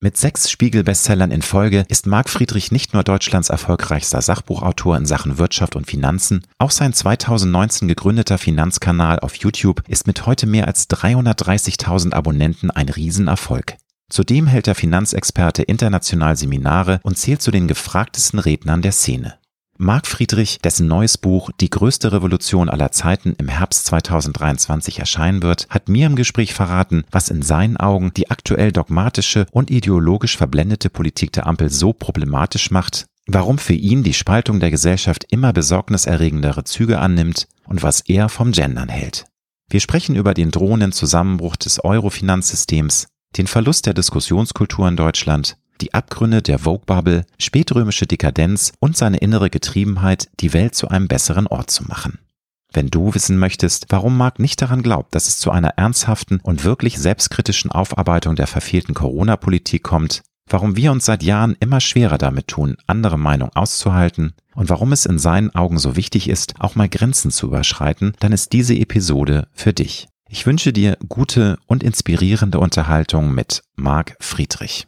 Mit sechs Spiegel-Bestsellern in Folge ist Marc Friedrich nicht nur Deutschlands erfolgreichster Sachbuchautor in Sachen Wirtschaft und Finanzen, auch sein 2019 gegründeter Finanzkanal auf YouTube ist mit heute mehr als 330.000 Abonnenten ein Riesenerfolg. Zudem hält der Finanzexperte international Seminare und zählt zu den gefragtesten Rednern der Szene. Marc Friedrich, dessen neues Buch Die größte Revolution aller Zeiten im Herbst 2023 erscheinen wird, hat mir im Gespräch verraten, was in seinen Augen die aktuell dogmatische und ideologisch verblendete Politik der Ampel so problematisch macht, warum für ihn die Spaltung der Gesellschaft immer besorgniserregendere Züge annimmt und was er vom Gendern hält. Wir sprechen über den drohenden Zusammenbruch des Euro-Finanzsystems, den Verlust der Diskussionskultur in Deutschland, die Abgründe der Vogue-Bubble, spätrömische Dekadenz und seine innere Getriebenheit, die Welt zu einem besseren Ort zu machen. Wenn du wissen möchtest, warum Marc nicht daran glaubt, dass es zu einer ernsthaften und wirklich selbstkritischen Aufarbeitung der verfehlten Corona-Politik kommt, warum wir uns seit Jahren immer schwerer damit tun, andere Meinung auszuhalten und warum es in seinen Augen so wichtig ist, auch mal Grenzen zu überschreiten, dann ist diese Episode für dich. Ich wünsche dir gute und inspirierende Unterhaltung mit Marc Friedrich.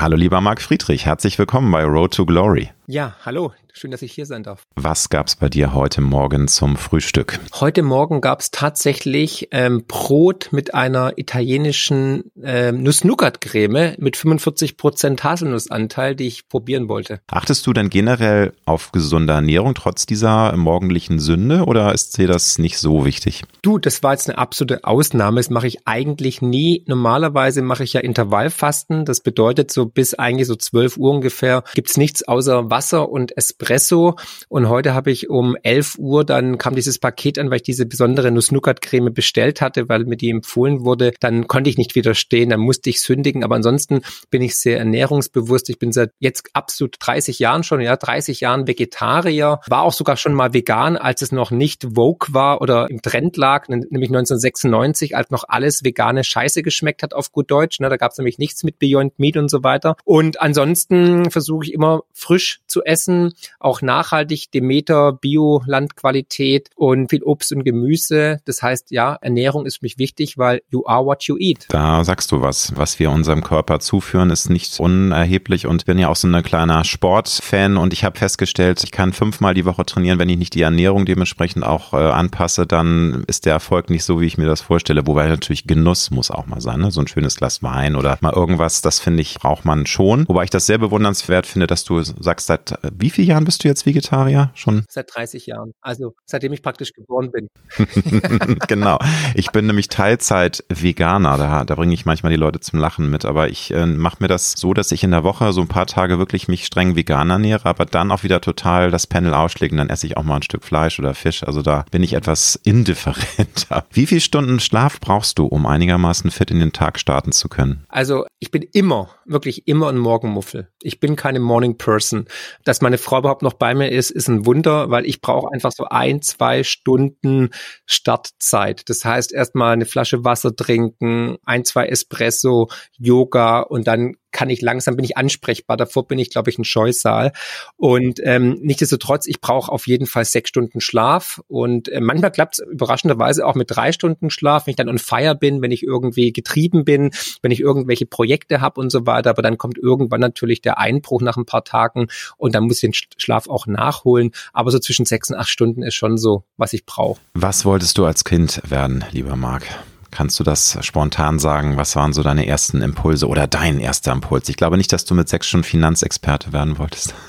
Hallo lieber Marc Friedrich, herzlich willkommen bei Road to Glory. Ja, hallo, schön, dass ich hier sein darf. Was gab's bei dir heute Morgen zum Frühstück? Heute Morgen gab's tatsächlich ähm, Brot mit einer italienischen ähm, Nuss-Nougat-Creme mit 45 Prozent Haselnussanteil, die ich probieren wollte. Achtest du denn generell auf gesunde Ernährung trotz dieser morgendlichen Sünde oder ist dir das nicht so wichtig? Du, das war jetzt eine absolute Ausnahme. Das mache ich eigentlich nie. Normalerweise mache ich ja Intervallfasten. Das bedeutet, so bis eigentlich so 12 Uhr ungefähr gibt's nichts außer Wasser und Espresso. Und heute habe ich um 11 Uhr, dann kam dieses Paket an, weil ich diese besondere Nuss-Nougat-Creme bestellt hatte, weil mir die empfohlen wurde. Dann konnte ich nicht widerstehen, dann musste ich sündigen. Aber ansonsten bin ich sehr ernährungsbewusst. Ich bin seit jetzt absolut 30 Jahren schon, ja, 30 Jahren Vegetarier. War auch sogar schon mal vegan, als es noch nicht Vogue war oder im Trend lag, nämlich 1996, als noch alles vegane Scheiße geschmeckt hat auf gut Deutsch. Ne, da gab es nämlich nichts mit Beyond Meat und so weiter. Und ansonsten versuche ich immer frisch zu essen, auch nachhaltig, Demeter, Bio, Landqualität und viel Obst und Gemüse. Das heißt, ja, Ernährung ist für mich wichtig, weil you are what you eat. Da sagst du was. Was wir unserem Körper zuführen, ist nicht unerheblich und bin ja auch so ein kleiner Sportfan und ich habe festgestellt, ich kann fünfmal die Woche trainieren, wenn ich nicht die Ernährung dementsprechend auch äh, anpasse, dann ist der Erfolg nicht so, wie ich mir das vorstelle. Wobei natürlich Genuss muss auch mal sein, ne? so ein schönes Glas Wein oder mal irgendwas, das finde ich, braucht man schon. Wobei ich das sehr bewundernswert finde, dass du sagst, seit äh, wie vielen Jahren bist du jetzt Vegetarier? Schon? Seit 30 Jahren. Also seitdem ich praktisch geboren bin. genau. Ich bin nämlich Teilzeit Veganer. Da, da bringe ich manchmal die Leute zum Lachen mit. Aber ich äh, mache mir das so, dass ich in der Woche so ein paar Tage wirklich mich streng vegan ernähre, aber dann auch wieder total das Panel ausschlägt und dann esse ich auch mal ein Stück Fleisch oder Fisch. Also da bin ich etwas indifferenter. Wie viele Stunden Schlaf brauchst du, um einigermaßen fit in den Tag starten zu können? Also ich bin immer, wirklich immer ein Morgenmuffel. Ich bin keine Morning Person. Dass meine Frau überhaupt noch bei mir ist, ist ein Wunder, weil ich brauche einfach so ein, zwei Stunden Startzeit. Das heißt, erstmal eine Flasche Wasser trinken, ein, zwei Espresso, Yoga und dann kann ich langsam, bin ich ansprechbar. Davor bin ich, glaube ich, ein Scheusal. Und ähm, nichtsdestotrotz, ich brauche auf jeden Fall sechs Stunden Schlaf. Und äh, manchmal klappt es überraschenderweise auch mit drei Stunden Schlaf, wenn ich dann on fire bin, wenn ich irgendwie getrieben bin, wenn ich irgendwelche Projekte habe und so weiter. Aber dann kommt irgendwann natürlich der Einbruch nach ein paar Tagen und dann muss ich den Schlaf auch nachholen. Aber so zwischen sechs und acht Stunden ist schon so, was ich brauche. Was wolltest du als Kind werden, lieber Marc? Kannst du das spontan sagen? Was waren so deine ersten Impulse oder dein erster Impuls? Ich glaube nicht, dass du mit sechs schon Finanzexperte werden wolltest.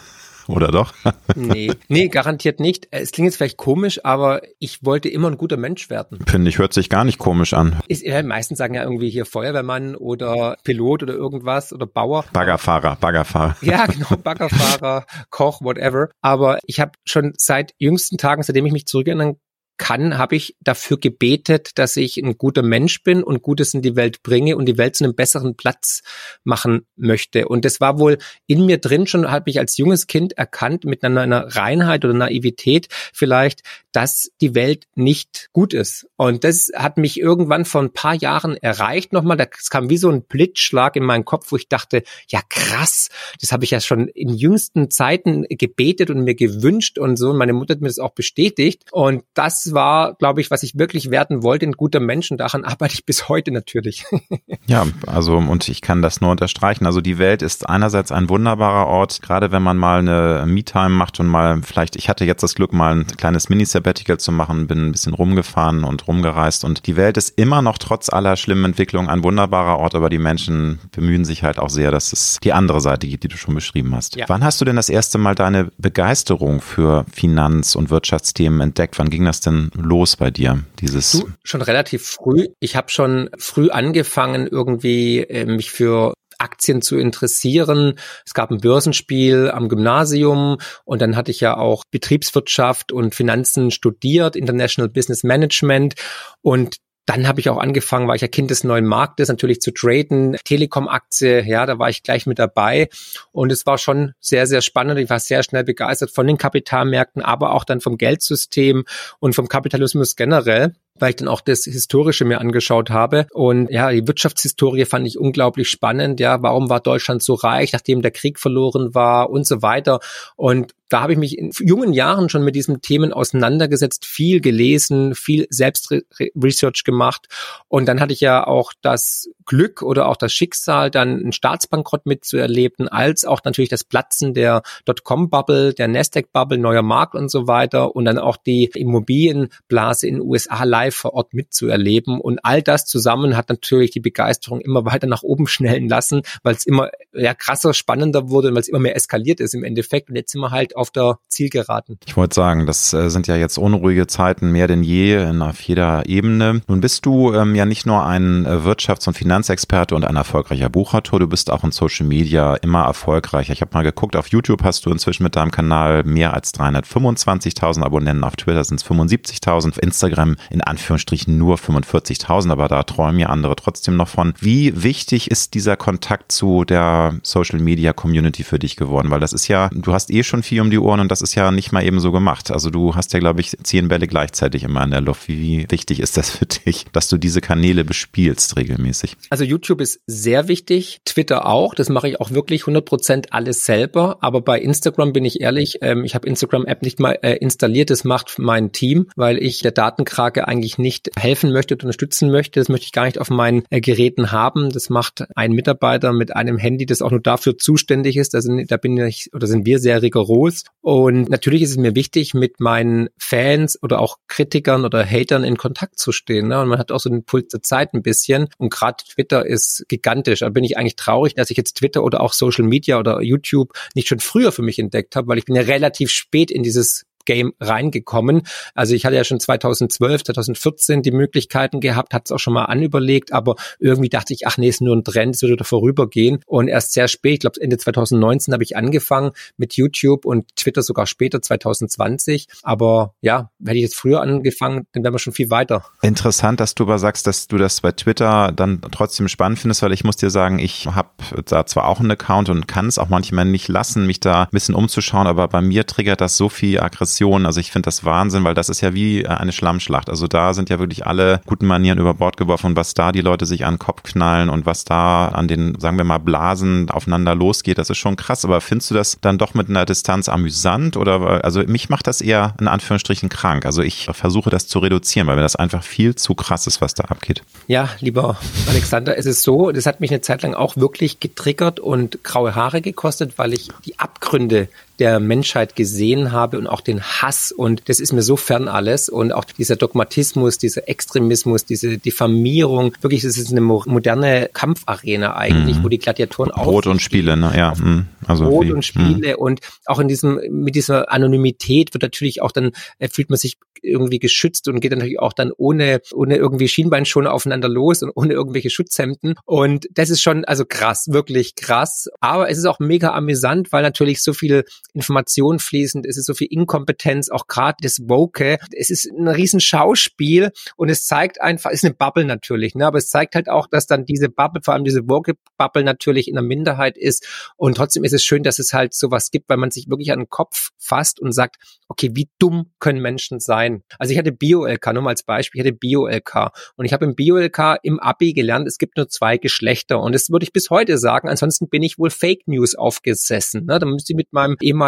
Oder doch? nee, nee, garantiert nicht. Es klingt jetzt vielleicht komisch, aber ich wollte immer ein guter Mensch werden. Finde ich, hört sich gar nicht komisch an. Ist, ja, meistens sagen ja irgendwie hier Feuerwehrmann oder Pilot oder irgendwas oder Bauer. Baggerfahrer, Baggerfahrer. Ja, genau, Baggerfahrer, Koch, whatever. Aber ich habe schon seit jüngsten Tagen, seitdem ich mich zurückerinnern kann, habe ich dafür gebetet, dass ich ein guter Mensch bin und Gutes in die Welt bringe und die Welt zu einem besseren Platz machen möchte. Und das war wohl in mir drin schon, habe ich als junges Kind erkannt, mit einer, einer Reinheit oder Naivität vielleicht, dass die Welt nicht gut ist. Und das hat mich irgendwann vor ein paar Jahren erreicht nochmal. Das kam wie so ein Blitzschlag in meinen Kopf, wo ich dachte, ja krass, das habe ich ja schon in jüngsten Zeiten gebetet und mir gewünscht und so. Und meine Mutter hat mir das auch bestätigt. Und das war, glaube ich, was ich wirklich werden wollte, ein guter Mensch. Und daran arbeite ich bis heute natürlich. ja, also und ich kann das nur unterstreichen. Also die Welt ist einerseits ein wunderbarer Ort, gerade wenn man mal eine Me-Time macht und mal vielleicht, ich hatte jetzt das Glück, mal ein kleines Mini-Sabbatical zu machen, bin ein bisschen rumgefahren und rumgereist und die Welt ist immer noch trotz aller schlimmen Entwicklungen ein wunderbarer Ort, aber die Menschen bemühen sich halt auch sehr, dass es die andere Seite gibt, die du schon beschrieben hast. Ja. Wann hast du denn das erste Mal deine Begeisterung für Finanz- und Wirtschaftsthemen entdeckt? Wann ging das denn los bei dir? Dieses du, schon relativ früh. Ich habe schon früh angefangen, irgendwie äh, mich für Aktien zu interessieren. Es gab ein Börsenspiel am Gymnasium und dann hatte ich ja auch Betriebswirtschaft und Finanzen studiert, International Business Management und dann habe ich auch angefangen, war ich ja Kind des neuen Marktes, natürlich zu traden, Telekom-Aktie, ja, da war ich gleich mit dabei. Und es war schon sehr, sehr spannend. Ich war sehr schnell begeistert von den Kapitalmärkten, aber auch dann vom Geldsystem und vom Kapitalismus generell weil ich dann auch das Historische mir angeschaut habe. Und ja, die Wirtschaftshistorie fand ich unglaublich spannend. Ja, warum war Deutschland so reich, nachdem der Krieg verloren war und so weiter. Und da habe ich mich in jungen Jahren schon mit diesen Themen auseinandergesetzt, viel gelesen, viel Selbstresearch gemacht. Und dann hatte ich ja auch das Glück oder auch das Schicksal, dann einen Staatsbankrott mitzuerleben, als auch natürlich das Platzen der Dotcom-Bubble, der Nasdaq-Bubble, neuer Markt und so weiter. Und dann auch die Immobilienblase in den USA live vor Ort mitzuerleben. Und all das zusammen hat natürlich die Begeisterung immer weiter nach oben schnellen lassen, weil es immer ja, krasser, spannender wurde, weil es immer mehr eskaliert ist im Endeffekt. Und jetzt sind wir halt auf der Zielgeraden. Ich wollte sagen, das äh, sind ja jetzt unruhige Zeiten mehr denn je auf jeder Ebene. Nun bist du ähm, ja nicht nur ein äh, Wirtschafts- und Finanzexperte und ein erfolgreicher Buchautor, du bist auch in Social Media immer erfolgreicher. Ich habe mal geguckt, auf YouTube hast du inzwischen mit deinem Kanal mehr als 325.000 Abonnenten, auf Twitter sind es 75.000, auf Instagram in Anführungsstrichen nur 45.000, aber da träumen ja andere trotzdem noch von. Wie wichtig ist dieser Kontakt zu der Social Media Community für dich geworden? Weil das ist ja, du hast eh schon viel um die Ohren und das ist ja nicht mal eben so gemacht. Also du hast ja, glaube ich, zehn Bälle gleichzeitig immer in der Luft. Wie wichtig ist das für dich, dass du diese Kanäle bespielst regelmäßig? Also YouTube ist sehr wichtig, Twitter auch. Das mache ich auch wirklich 100% alles selber. Aber bei Instagram bin ich ehrlich, ähm, ich habe Instagram-App nicht mal äh, installiert. Das macht mein Team, weil ich der Datenkrake eigentlich nicht helfen möchte, unterstützen möchte. Das möchte ich gar nicht auf meinen äh, Geräten haben. Das macht ein Mitarbeiter mit einem Handy, das auch nur dafür zuständig ist. Da, sind, da bin ich oder sind wir sehr rigoros. Und natürlich ist es mir wichtig, mit meinen Fans oder auch Kritikern oder Hatern in Kontakt zu stehen. Ne? Und man hat auch so den Puls der Zeit ein bisschen. Und gerade Twitter ist gigantisch. Da bin ich eigentlich traurig, dass ich jetzt Twitter oder auch Social Media oder YouTube nicht schon früher für mich entdeckt habe, weil ich bin ja relativ spät in dieses Game reingekommen. Also ich hatte ja schon 2012, 2014 die Möglichkeiten gehabt, hat es auch schon mal anüberlegt, aber irgendwie dachte ich, ach nee, ist nur ein Trend, es da vorübergehen. Und erst sehr spät, ich glaube Ende 2019 habe ich angefangen mit YouTube und Twitter sogar später, 2020. Aber ja, hätte ich jetzt früher angefangen, dann wären wir schon viel weiter. Interessant, dass du aber sagst, dass du das bei Twitter dann trotzdem spannend findest, weil ich muss dir sagen, ich habe da zwar auch einen Account und kann es auch manchmal nicht lassen, mich da ein bisschen umzuschauen, aber bei mir triggert das so viel Aggression Aktion. Also ich finde das Wahnsinn, weil das ist ja wie eine Schlammschlacht. Also da sind ja wirklich alle guten Manieren über Bord geworfen und was da die Leute sich an den Kopf knallen und was da an den, sagen wir mal, Blasen aufeinander losgeht, das ist schon krass. Aber findest du das dann doch mit einer Distanz amüsant oder, also mich macht das eher in Anführungsstrichen krank. Also ich versuche das zu reduzieren, weil mir das einfach viel zu krass ist, was da abgeht. Ja, lieber Alexander, es ist so, das hat mich eine Zeit lang auch wirklich getriggert und graue Haare gekostet, weil ich die Abgründe der Menschheit gesehen habe und auch den Hass. Und das ist mir so fern alles. Und auch dieser Dogmatismus, dieser Extremismus, diese Diffamierung. Wirklich, das ist eine moderne Kampfarena eigentlich, mhm. wo die Gladiatoren auch. Brot und Spiele, ne? Ja. Mhm. Also Brot wie, und Spiele. Mhm. Und auch in diesem, mit dieser Anonymität wird natürlich auch dann, äh, fühlt man sich irgendwie geschützt und geht natürlich auch dann ohne, ohne irgendwie Schienbeinschoner aufeinander los und ohne irgendwelche Schutzhemden. Und das ist schon, also krass, wirklich krass. Aber es ist auch mega amüsant, weil natürlich so viele Informationen fließen, es ist so viel Inkompetenz, auch gerade das Woke. Es ist ein riesen Schauspiel und es zeigt einfach, es ist eine Bubble natürlich, ne? aber es zeigt halt auch, dass dann diese Bubble, vor allem diese Woke-Bubble natürlich in der Minderheit ist und trotzdem ist es schön, dass es halt sowas gibt, weil man sich wirklich an den Kopf fasst und sagt, okay, wie dumm können Menschen sein? Also ich hatte Bio-LK, nur mal als Beispiel, ich hatte Bio-LK und ich habe im Bio-LK im Abi gelernt, es gibt nur zwei Geschlechter und das würde ich bis heute sagen, ansonsten bin ich wohl Fake News aufgesessen. Ne? Da müsste ich mit meinem ehemaligen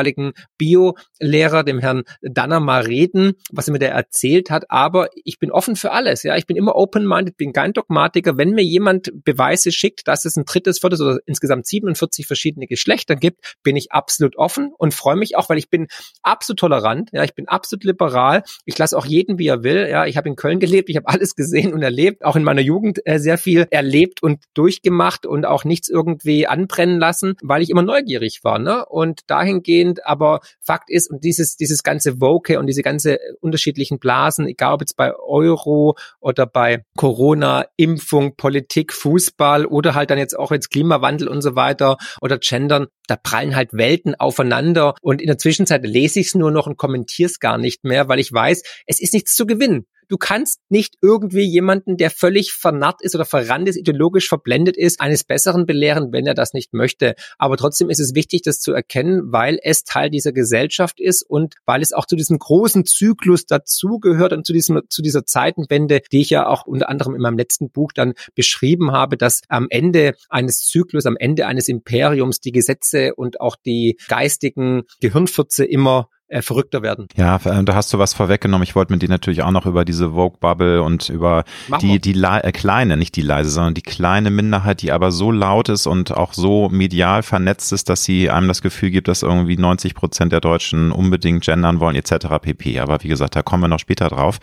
Bio-Lehrer, dem Herrn Danner, mal reden, was er mir da erzählt hat, aber ich bin offen für alles, ja, ich bin immer open-minded, bin kein Dogmatiker. Wenn mir jemand Beweise schickt, dass es ein drittes, viertes oder insgesamt 47 verschiedene Geschlechter gibt, bin ich absolut offen und freue mich auch, weil ich bin absolut tolerant, ja, ich bin absolut liberal. Ich lasse auch jeden, wie er will. Ja, ich habe in Köln gelebt, ich habe alles gesehen und erlebt, auch in meiner Jugend äh, sehr viel erlebt und durchgemacht und auch nichts irgendwie anbrennen lassen, weil ich immer neugierig war. Ne? Und dahingehend, aber Fakt ist, und dieses, dieses ganze Woke und diese ganze unterschiedlichen Blasen, egal ob jetzt bei Euro oder bei Corona, Impfung, Politik, Fußball oder halt dann jetzt auch jetzt Klimawandel und so weiter oder Gendern, da prallen halt Welten aufeinander und in der Zwischenzeit lese ich es nur noch und kommentiere es gar nicht mehr, weil ich weiß, es ist nichts zu gewinnen. Du kannst nicht irgendwie jemanden, der völlig vernarrt ist oder verrannt ist, ideologisch verblendet ist, eines Besseren belehren, wenn er das nicht möchte. Aber trotzdem ist es wichtig, das zu erkennen, weil es Teil dieser Gesellschaft ist und weil es auch zu diesem großen Zyklus dazugehört und zu diesem, zu dieser Zeitenwende, die ich ja auch unter anderem in meinem letzten Buch dann beschrieben habe, dass am Ende eines Zyklus, am Ende eines Imperiums die Gesetze und auch die geistigen Gehirnfürze immer äh, verrückter werden. Ja, äh, da hast du was vorweggenommen. Ich wollte mit dir natürlich auch noch über diese Vogue-Bubble und über Mach die, die äh, kleine, nicht die leise, sondern die kleine Minderheit, die aber so laut ist und auch so medial vernetzt ist, dass sie einem das Gefühl gibt, dass irgendwie 90 Prozent der Deutschen unbedingt gendern wollen, etc. pp. Aber wie gesagt, da kommen wir noch später drauf.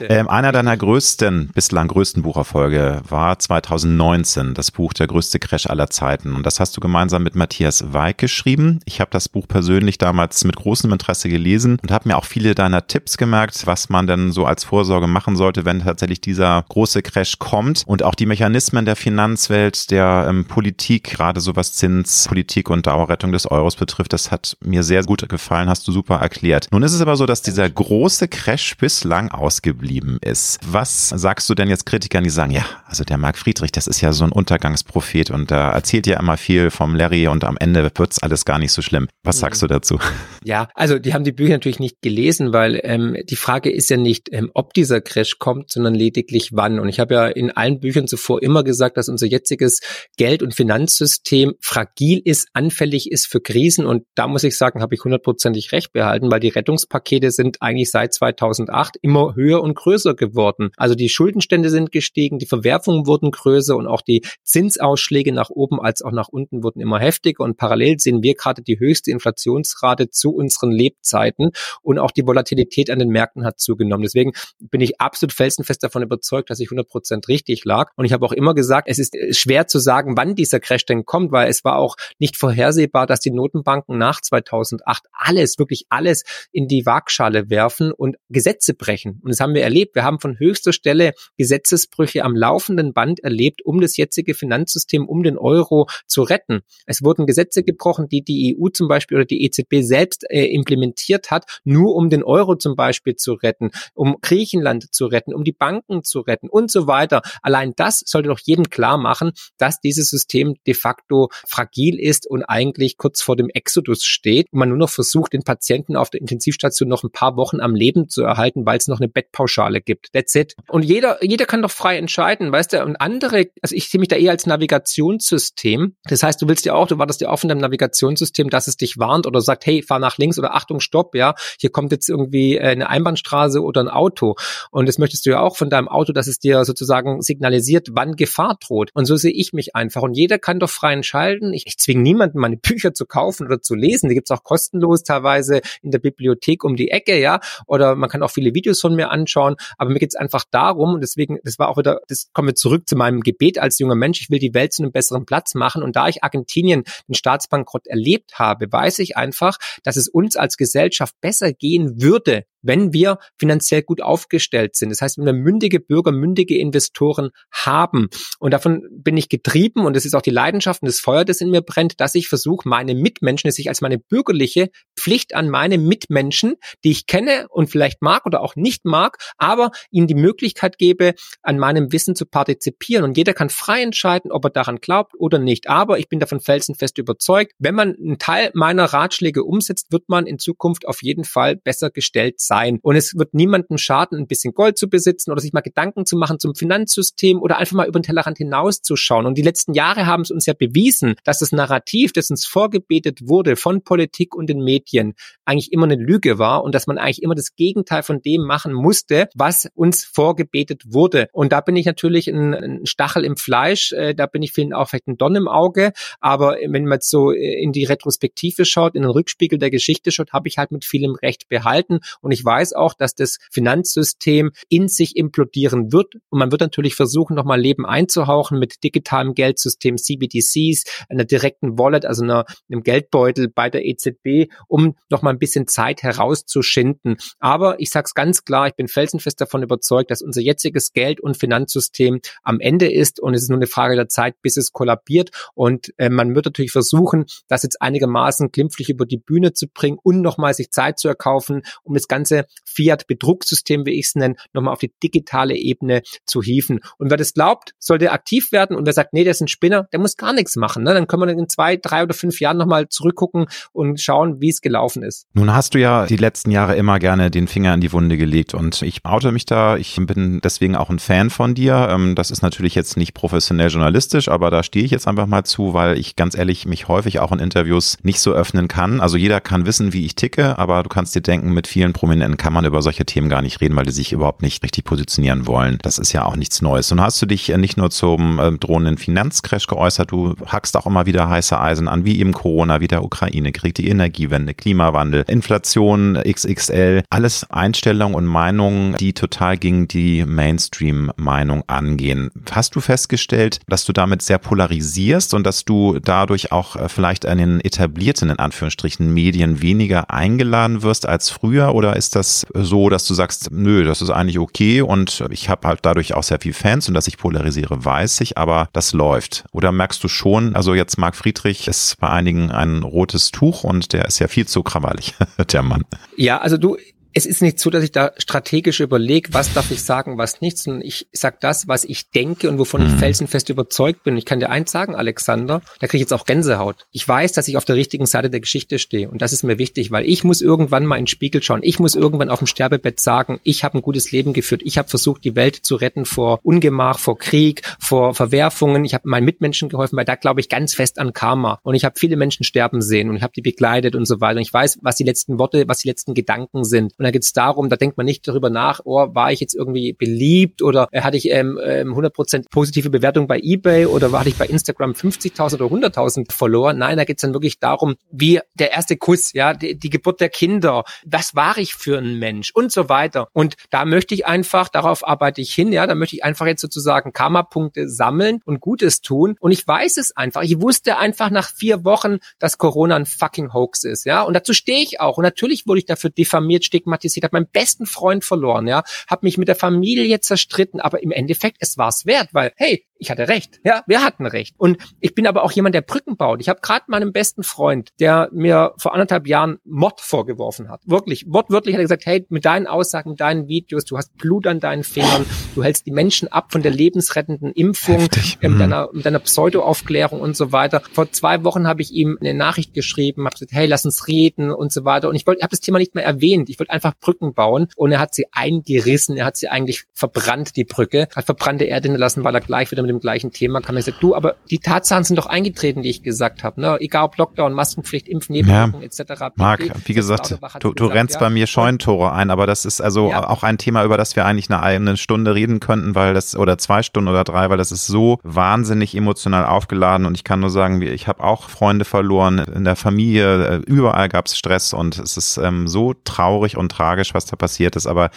Ähm, einer deiner größten, bislang größten Bucherfolge war 2019, das Buch Der größte Crash aller Zeiten. Und das hast du gemeinsam mit Matthias Weig geschrieben. Ich habe das Buch persönlich damals mit großem Interesse Interesse gelesen und habe mir auch viele deiner Tipps gemerkt, was man denn so als Vorsorge machen sollte, wenn tatsächlich dieser große Crash kommt und auch die Mechanismen der Finanzwelt, der ähm, Politik, gerade so was Zinspolitik und Dauerrettung des Euros betrifft, das hat mir sehr gut gefallen, hast du super erklärt. Nun ist es aber so, dass dieser große Crash bislang ausgeblieben ist. Was sagst du denn jetzt Kritikern, die sagen, ja, also der Marc Friedrich, das ist ja so ein Untergangsprophet und da erzählt ja immer viel vom Larry und am Ende wird's alles gar nicht so schlimm. Was sagst du dazu? Ja, also die haben die Bücher natürlich nicht gelesen, weil ähm, die Frage ist ja nicht, ähm, ob dieser Crash kommt, sondern lediglich wann. Und ich habe ja in allen Büchern zuvor immer gesagt, dass unser jetziges Geld- und Finanzsystem fragil ist, anfällig ist für Krisen. Und da muss ich sagen, habe ich hundertprozentig recht behalten, weil die Rettungspakete sind eigentlich seit 2008 immer höher und größer geworden. Also die Schuldenstände sind gestiegen, die Verwerfungen wurden größer und auch die Zinsausschläge nach oben als auch nach unten wurden immer heftiger. Und parallel sehen wir gerade die höchste Inflationsrate zu unseren Lebzeiten und auch die Volatilität an den Märkten hat zugenommen. Deswegen bin ich absolut felsenfest davon überzeugt, dass ich 100 Prozent richtig lag. Und ich habe auch immer gesagt, es ist äh, schwer zu sagen, wann dieser Crash denn kommt, weil es war auch nicht vorhersehbar, dass die Notenbanken nach 2008 alles, wirklich alles in die Waagschale werfen und Gesetze brechen. Und das haben wir erlebt. Wir haben von höchster Stelle Gesetzesbrüche am laufenden Band erlebt, um das jetzige Finanzsystem, um den Euro zu retten. Es wurden Gesetze gebrochen, die die EU zum Beispiel oder die EZB selbst äh, implementiert hat, nur um den Euro zum Beispiel zu retten, um Griechenland zu retten, um die Banken zu retten und so weiter. Allein das sollte doch jedem klar machen, dass dieses System de facto fragil ist und eigentlich kurz vor dem Exodus steht und man nur noch versucht, den Patienten auf der Intensivstation noch ein paar Wochen am Leben zu erhalten, weil es noch eine Bettpauschale gibt. That's it. Und jeder, jeder kann doch frei entscheiden, weißt du, und andere, also ich sehe mich da eher als Navigationssystem. Das heißt, du willst ja auch, du wartest ja auch von deinem Navigationssystem, dass es dich warnt oder sagt, hey, fahr nach links oder Achtung, Stopp, ja, hier kommt jetzt irgendwie äh, eine Einbahnstraße oder ein Auto. Und das möchtest du ja auch von deinem Auto, dass es dir sozusagen signalisiert, wann Gefahr droht. Und so sehe ich mich einfach. Und jeder kann doch frei entscheiden. Ich, ich zwinge niemanden, meine Bücher zu kaufen oder zu lesen. Die gibt's auch kostenlos teilweise in der Bibliothek um die Ecke, ja. Oder man kann auch viele Videos von mir anschauen. Aber mir geht's einfach darum, und deswegen, das war auch wieder, das kommen wir zurück zu meinem Gebet als junger Mensch. Ich will die Welt zu einem besseren Platz machen. Und da ich Argentinien den Staatsbankrott erlebt habe, weiß ich einfach, dass es uns als Gesellschaft besser gehen würde, wenn wir finanziell gut aufgestellt sind. Das heißt, wenn wir mündige Bürger, mündige Investoren haben. Und davon bin ich getrieben und das ist auch die Leidenschaft und das Feuer, das in mir brennt, dass ich versuche, meine Mitmenschen, dass ich als meine bürgerliche Pflicht an meine Mitmenschen, die ich kenne und vielleicht mag oder auch nicht mag, aber ihnen die Möglichkeit gebe, an meinem Wissen zu partizipieren. Und jeder kann frei entscheiden, ob er daran glaubt oder nicht. Aber ich bin davon felsenfest überzeugt, wenn man einen Teil meiner Ratschläge umsetzt, wird man in Zukunft auf jeden Fall besser gestellt sein. Und es wird niemandem schaden, ein bisschen Gold zu besitzen oder sich mal Gedanken zu machen zum Finanzsystem oder einfach mal über den Tellerrand hinauszuschauen. Und die letzten Jahre haben es uns ja bewiesen, dass das Narrativ, das uns vorgebetet wurde von Politik und den Medien, eigentlich immer eine Lüge war und dass man eigentlich immer das Gegenteil von dem machen musste, was uns vorgebetet wurde. Und da bin ich natürlich ein, ein Stachel im Fleisch, äh, da bin ich vielen auch vielleicht ein Don im Auge, aber wenn man jetzt so äh, in die Retrospektive schaut, in den Rückspiegel der Geschichte schaut, habe ich halt mit vielem Recht behalten und ich weiß auch, dass das Finanzsystem in sich implodieren wird und man wird natürlich versuchen, nochmal Leben einzuhauchen mit digitalem Geldsystem, CBDCs, einer direkten Wallet, also einer, einem Geldbeutel bei der EZB, um nochmal ein bisschen Zeit herauszuschinden. Aber ich sage es ganz klar, ich bin felsenfest davon überzeugt, dass unser jetziges Geld- und Finanzsystem am Ende ist und es ist nur eine Frage der Zeit, bis es kollabiert. Und äh, man wird natürlich versuchen, das jetzt einigermaßen glimpflich über die Bühne zu bringen und nochmal sich Zeit zu erkaufen, um das ganze Fiat-Bedrucksystem, wie ich es nenne, nochmal auf die digitale Ebene zu hieven. Und wer das glaubt, sollte aktiv werden und wer sagt, nee, der ist ein Spinner, der muss gar nichts machen. Ne? Dann können wir in zwei, drei oder fünf Jahren nochmal zurückgucken und schauen, wie es gelaufen ist. Nun hast du ja die letzten Jahre immer gerne den Finger in die Wunde gelegt und ich oute mich da. Ich bin deswegen auch ein Fan von dir. Ähm, das ist natürlich jetzt nicht professionell journalistisch, aber da stehe ich jetzt einfach mal zu, weil ich ganz ehrlich mich häufig auch in Interviews nicht so öffnen kann. Also jeder kann wissen, wie ich ticke, aber du kannst dir denken, mit vielen Prominenten kann man über solche Themen gar nicht reden, weil die sich überhaupt nicht richtig positionieren wollen. Das ist ja auch nichts Neues. Und hast du dich äh, nicht nur zum äh, drohenden Finanzcrash geäußert, du hackst auch immer wieder heiße Eisen an, wie eben Corona, wie der Ukraine-Krieg, die Energiewende, Klimawandel, Inflation, XXL, alles Einstellungen und Meinungen, die total gegen die Mainstream-Meinung angehen. Hast du festgestellt, dass du damit sehr polarisierst und dass du dadurch auch äh, vielleicht an den etablierten, in Anführungsstrichen, Medien weniger eingeladen wirst als früher? Oder ist das so, dass du sagst, nö, das ist eigentlich okay und ich habe halt dadurch auch sehr viel Fans und dass ich polarisiere, weiß ich, aber das läuft. Oder merkst du schon, also jetzt Marc Friedrich ist bei einigen ein rotes Tuch und der ist ja viel zu krawallig, der Mann. Ja, also du, es ist nicht so, dass ich da strategisch überlege, was darf ich sagen, was nicht, sondern ich sage das, was ich denke und wovon mhm. ich felsenfest überzeugt bin. ich kann dir eins sagen, Alexander, da kriege ich jetzt auch Gänsehaut. Ich weiß, dass ich auf der richtigen Seite der Geschichte stehe und das ist mir wichtig, weil ich muss irgendwann mal in den Spiegel schauen. Ich muss irgendwann auf dem Sterbebett sagen, ich habe ein gutes Leben geführt. Ich habe versucht, die Welt zu retten vor Ungemach, vor Krieg, vor Verwerfungen. Ich habe meinen Mitmenschen geholfen, weil da glaube ich ganz fest an Karma. Und ich habe viele Menschen sterben sehen und ich habe die begleitet und so weiter. Und ich weiß, was die letzten Worte, was die letzten Gedanken sind. Und da geht es darum, da denkt man nicht darüber nach, oh, war ich jetzt irgendwie beliebt oder äh, hatte ich ähm, 100% ähm, positive Bewertung bei eBay oder war ich bei Instagram 50.000 oder 100.000 Follower? Nein, da geht es dann wirklich darum, wie der erste Kuss, ja, die, die Geburt der Kinder, was war ich für ein Mensch und so weiter. Und da möchte ich einfach, darauf arbeite ich hin, ja, da möchte ich einfach jetzt sozusagen Karma-Punkte sammeln und Gutes tun. Und ich weiß es einfach. Ich wusste einfach nach vier Wochen, dass Corona ein fucking Hoax ist, ja. Und dazu stehe ich auch. Und natürlich wurde ich dafür diffamiert, stigmatisiert, habe meinen besten Freund verloren, ja, habe mich mit der Familie zerstritten, aber im Endeffekt, es war es wert, weil, hey, ich hatte recht. Ja, wir hatten recht. Und ich bin aber auch jemand, der Brücken baut. Ich habe gerade meinem besten Freund, der mir vor anderthalb Jahren Mord vorgeworfen hat. Wirklich, wortwörtlich hat er gesagt, hey, mit deinen Aussagen, mit deinen Videos, du hast Blut an deinen Fingern, du hältst die Menschen ab von der lebensrettenden Impfung, äh, mit mhm. deiner, mit deiner Pseudo-Aufklärung und so weiter. Vor zwei Wochen habe ich ihm eine Nachricht geschrieben, habe gesagt, hey, lass uns reden und so weiter. Und ich wollte, habe das Thema nicht mehr erwähnt. Ich wollte einfach Brücken bauen. Und er hat sie eingerissen, er hat sie eigentlich verbrannt, die Brücke, hat verbrannte Erde hinterlassen, weil er gleich wieder mit dem gleichen Thema kam. Er gesagt, du, aber die Tatsachen sind doch eingetreten, die ich gesagt habe. Ne? Egal ob Lockdown, Maskenpflicht, Impfnebenwirkungen ja. etc. Marc, wie gesagt, du, du rennst ja. bei mir Scheunentore ein, aber das ist also ja. auch ein Thema, über das wir eigentlich eine, eine Stunde reden könnten, weil das, oder zwei Stunden oder drei, weil das ist so wahnsinnig emotional aufgeladen und ich kann nur sagen, ich habe auch Freunde verloren in der Familie, überall gab es Stress und es ist ähm, so traurig und tragisch, was da passiert ist, aber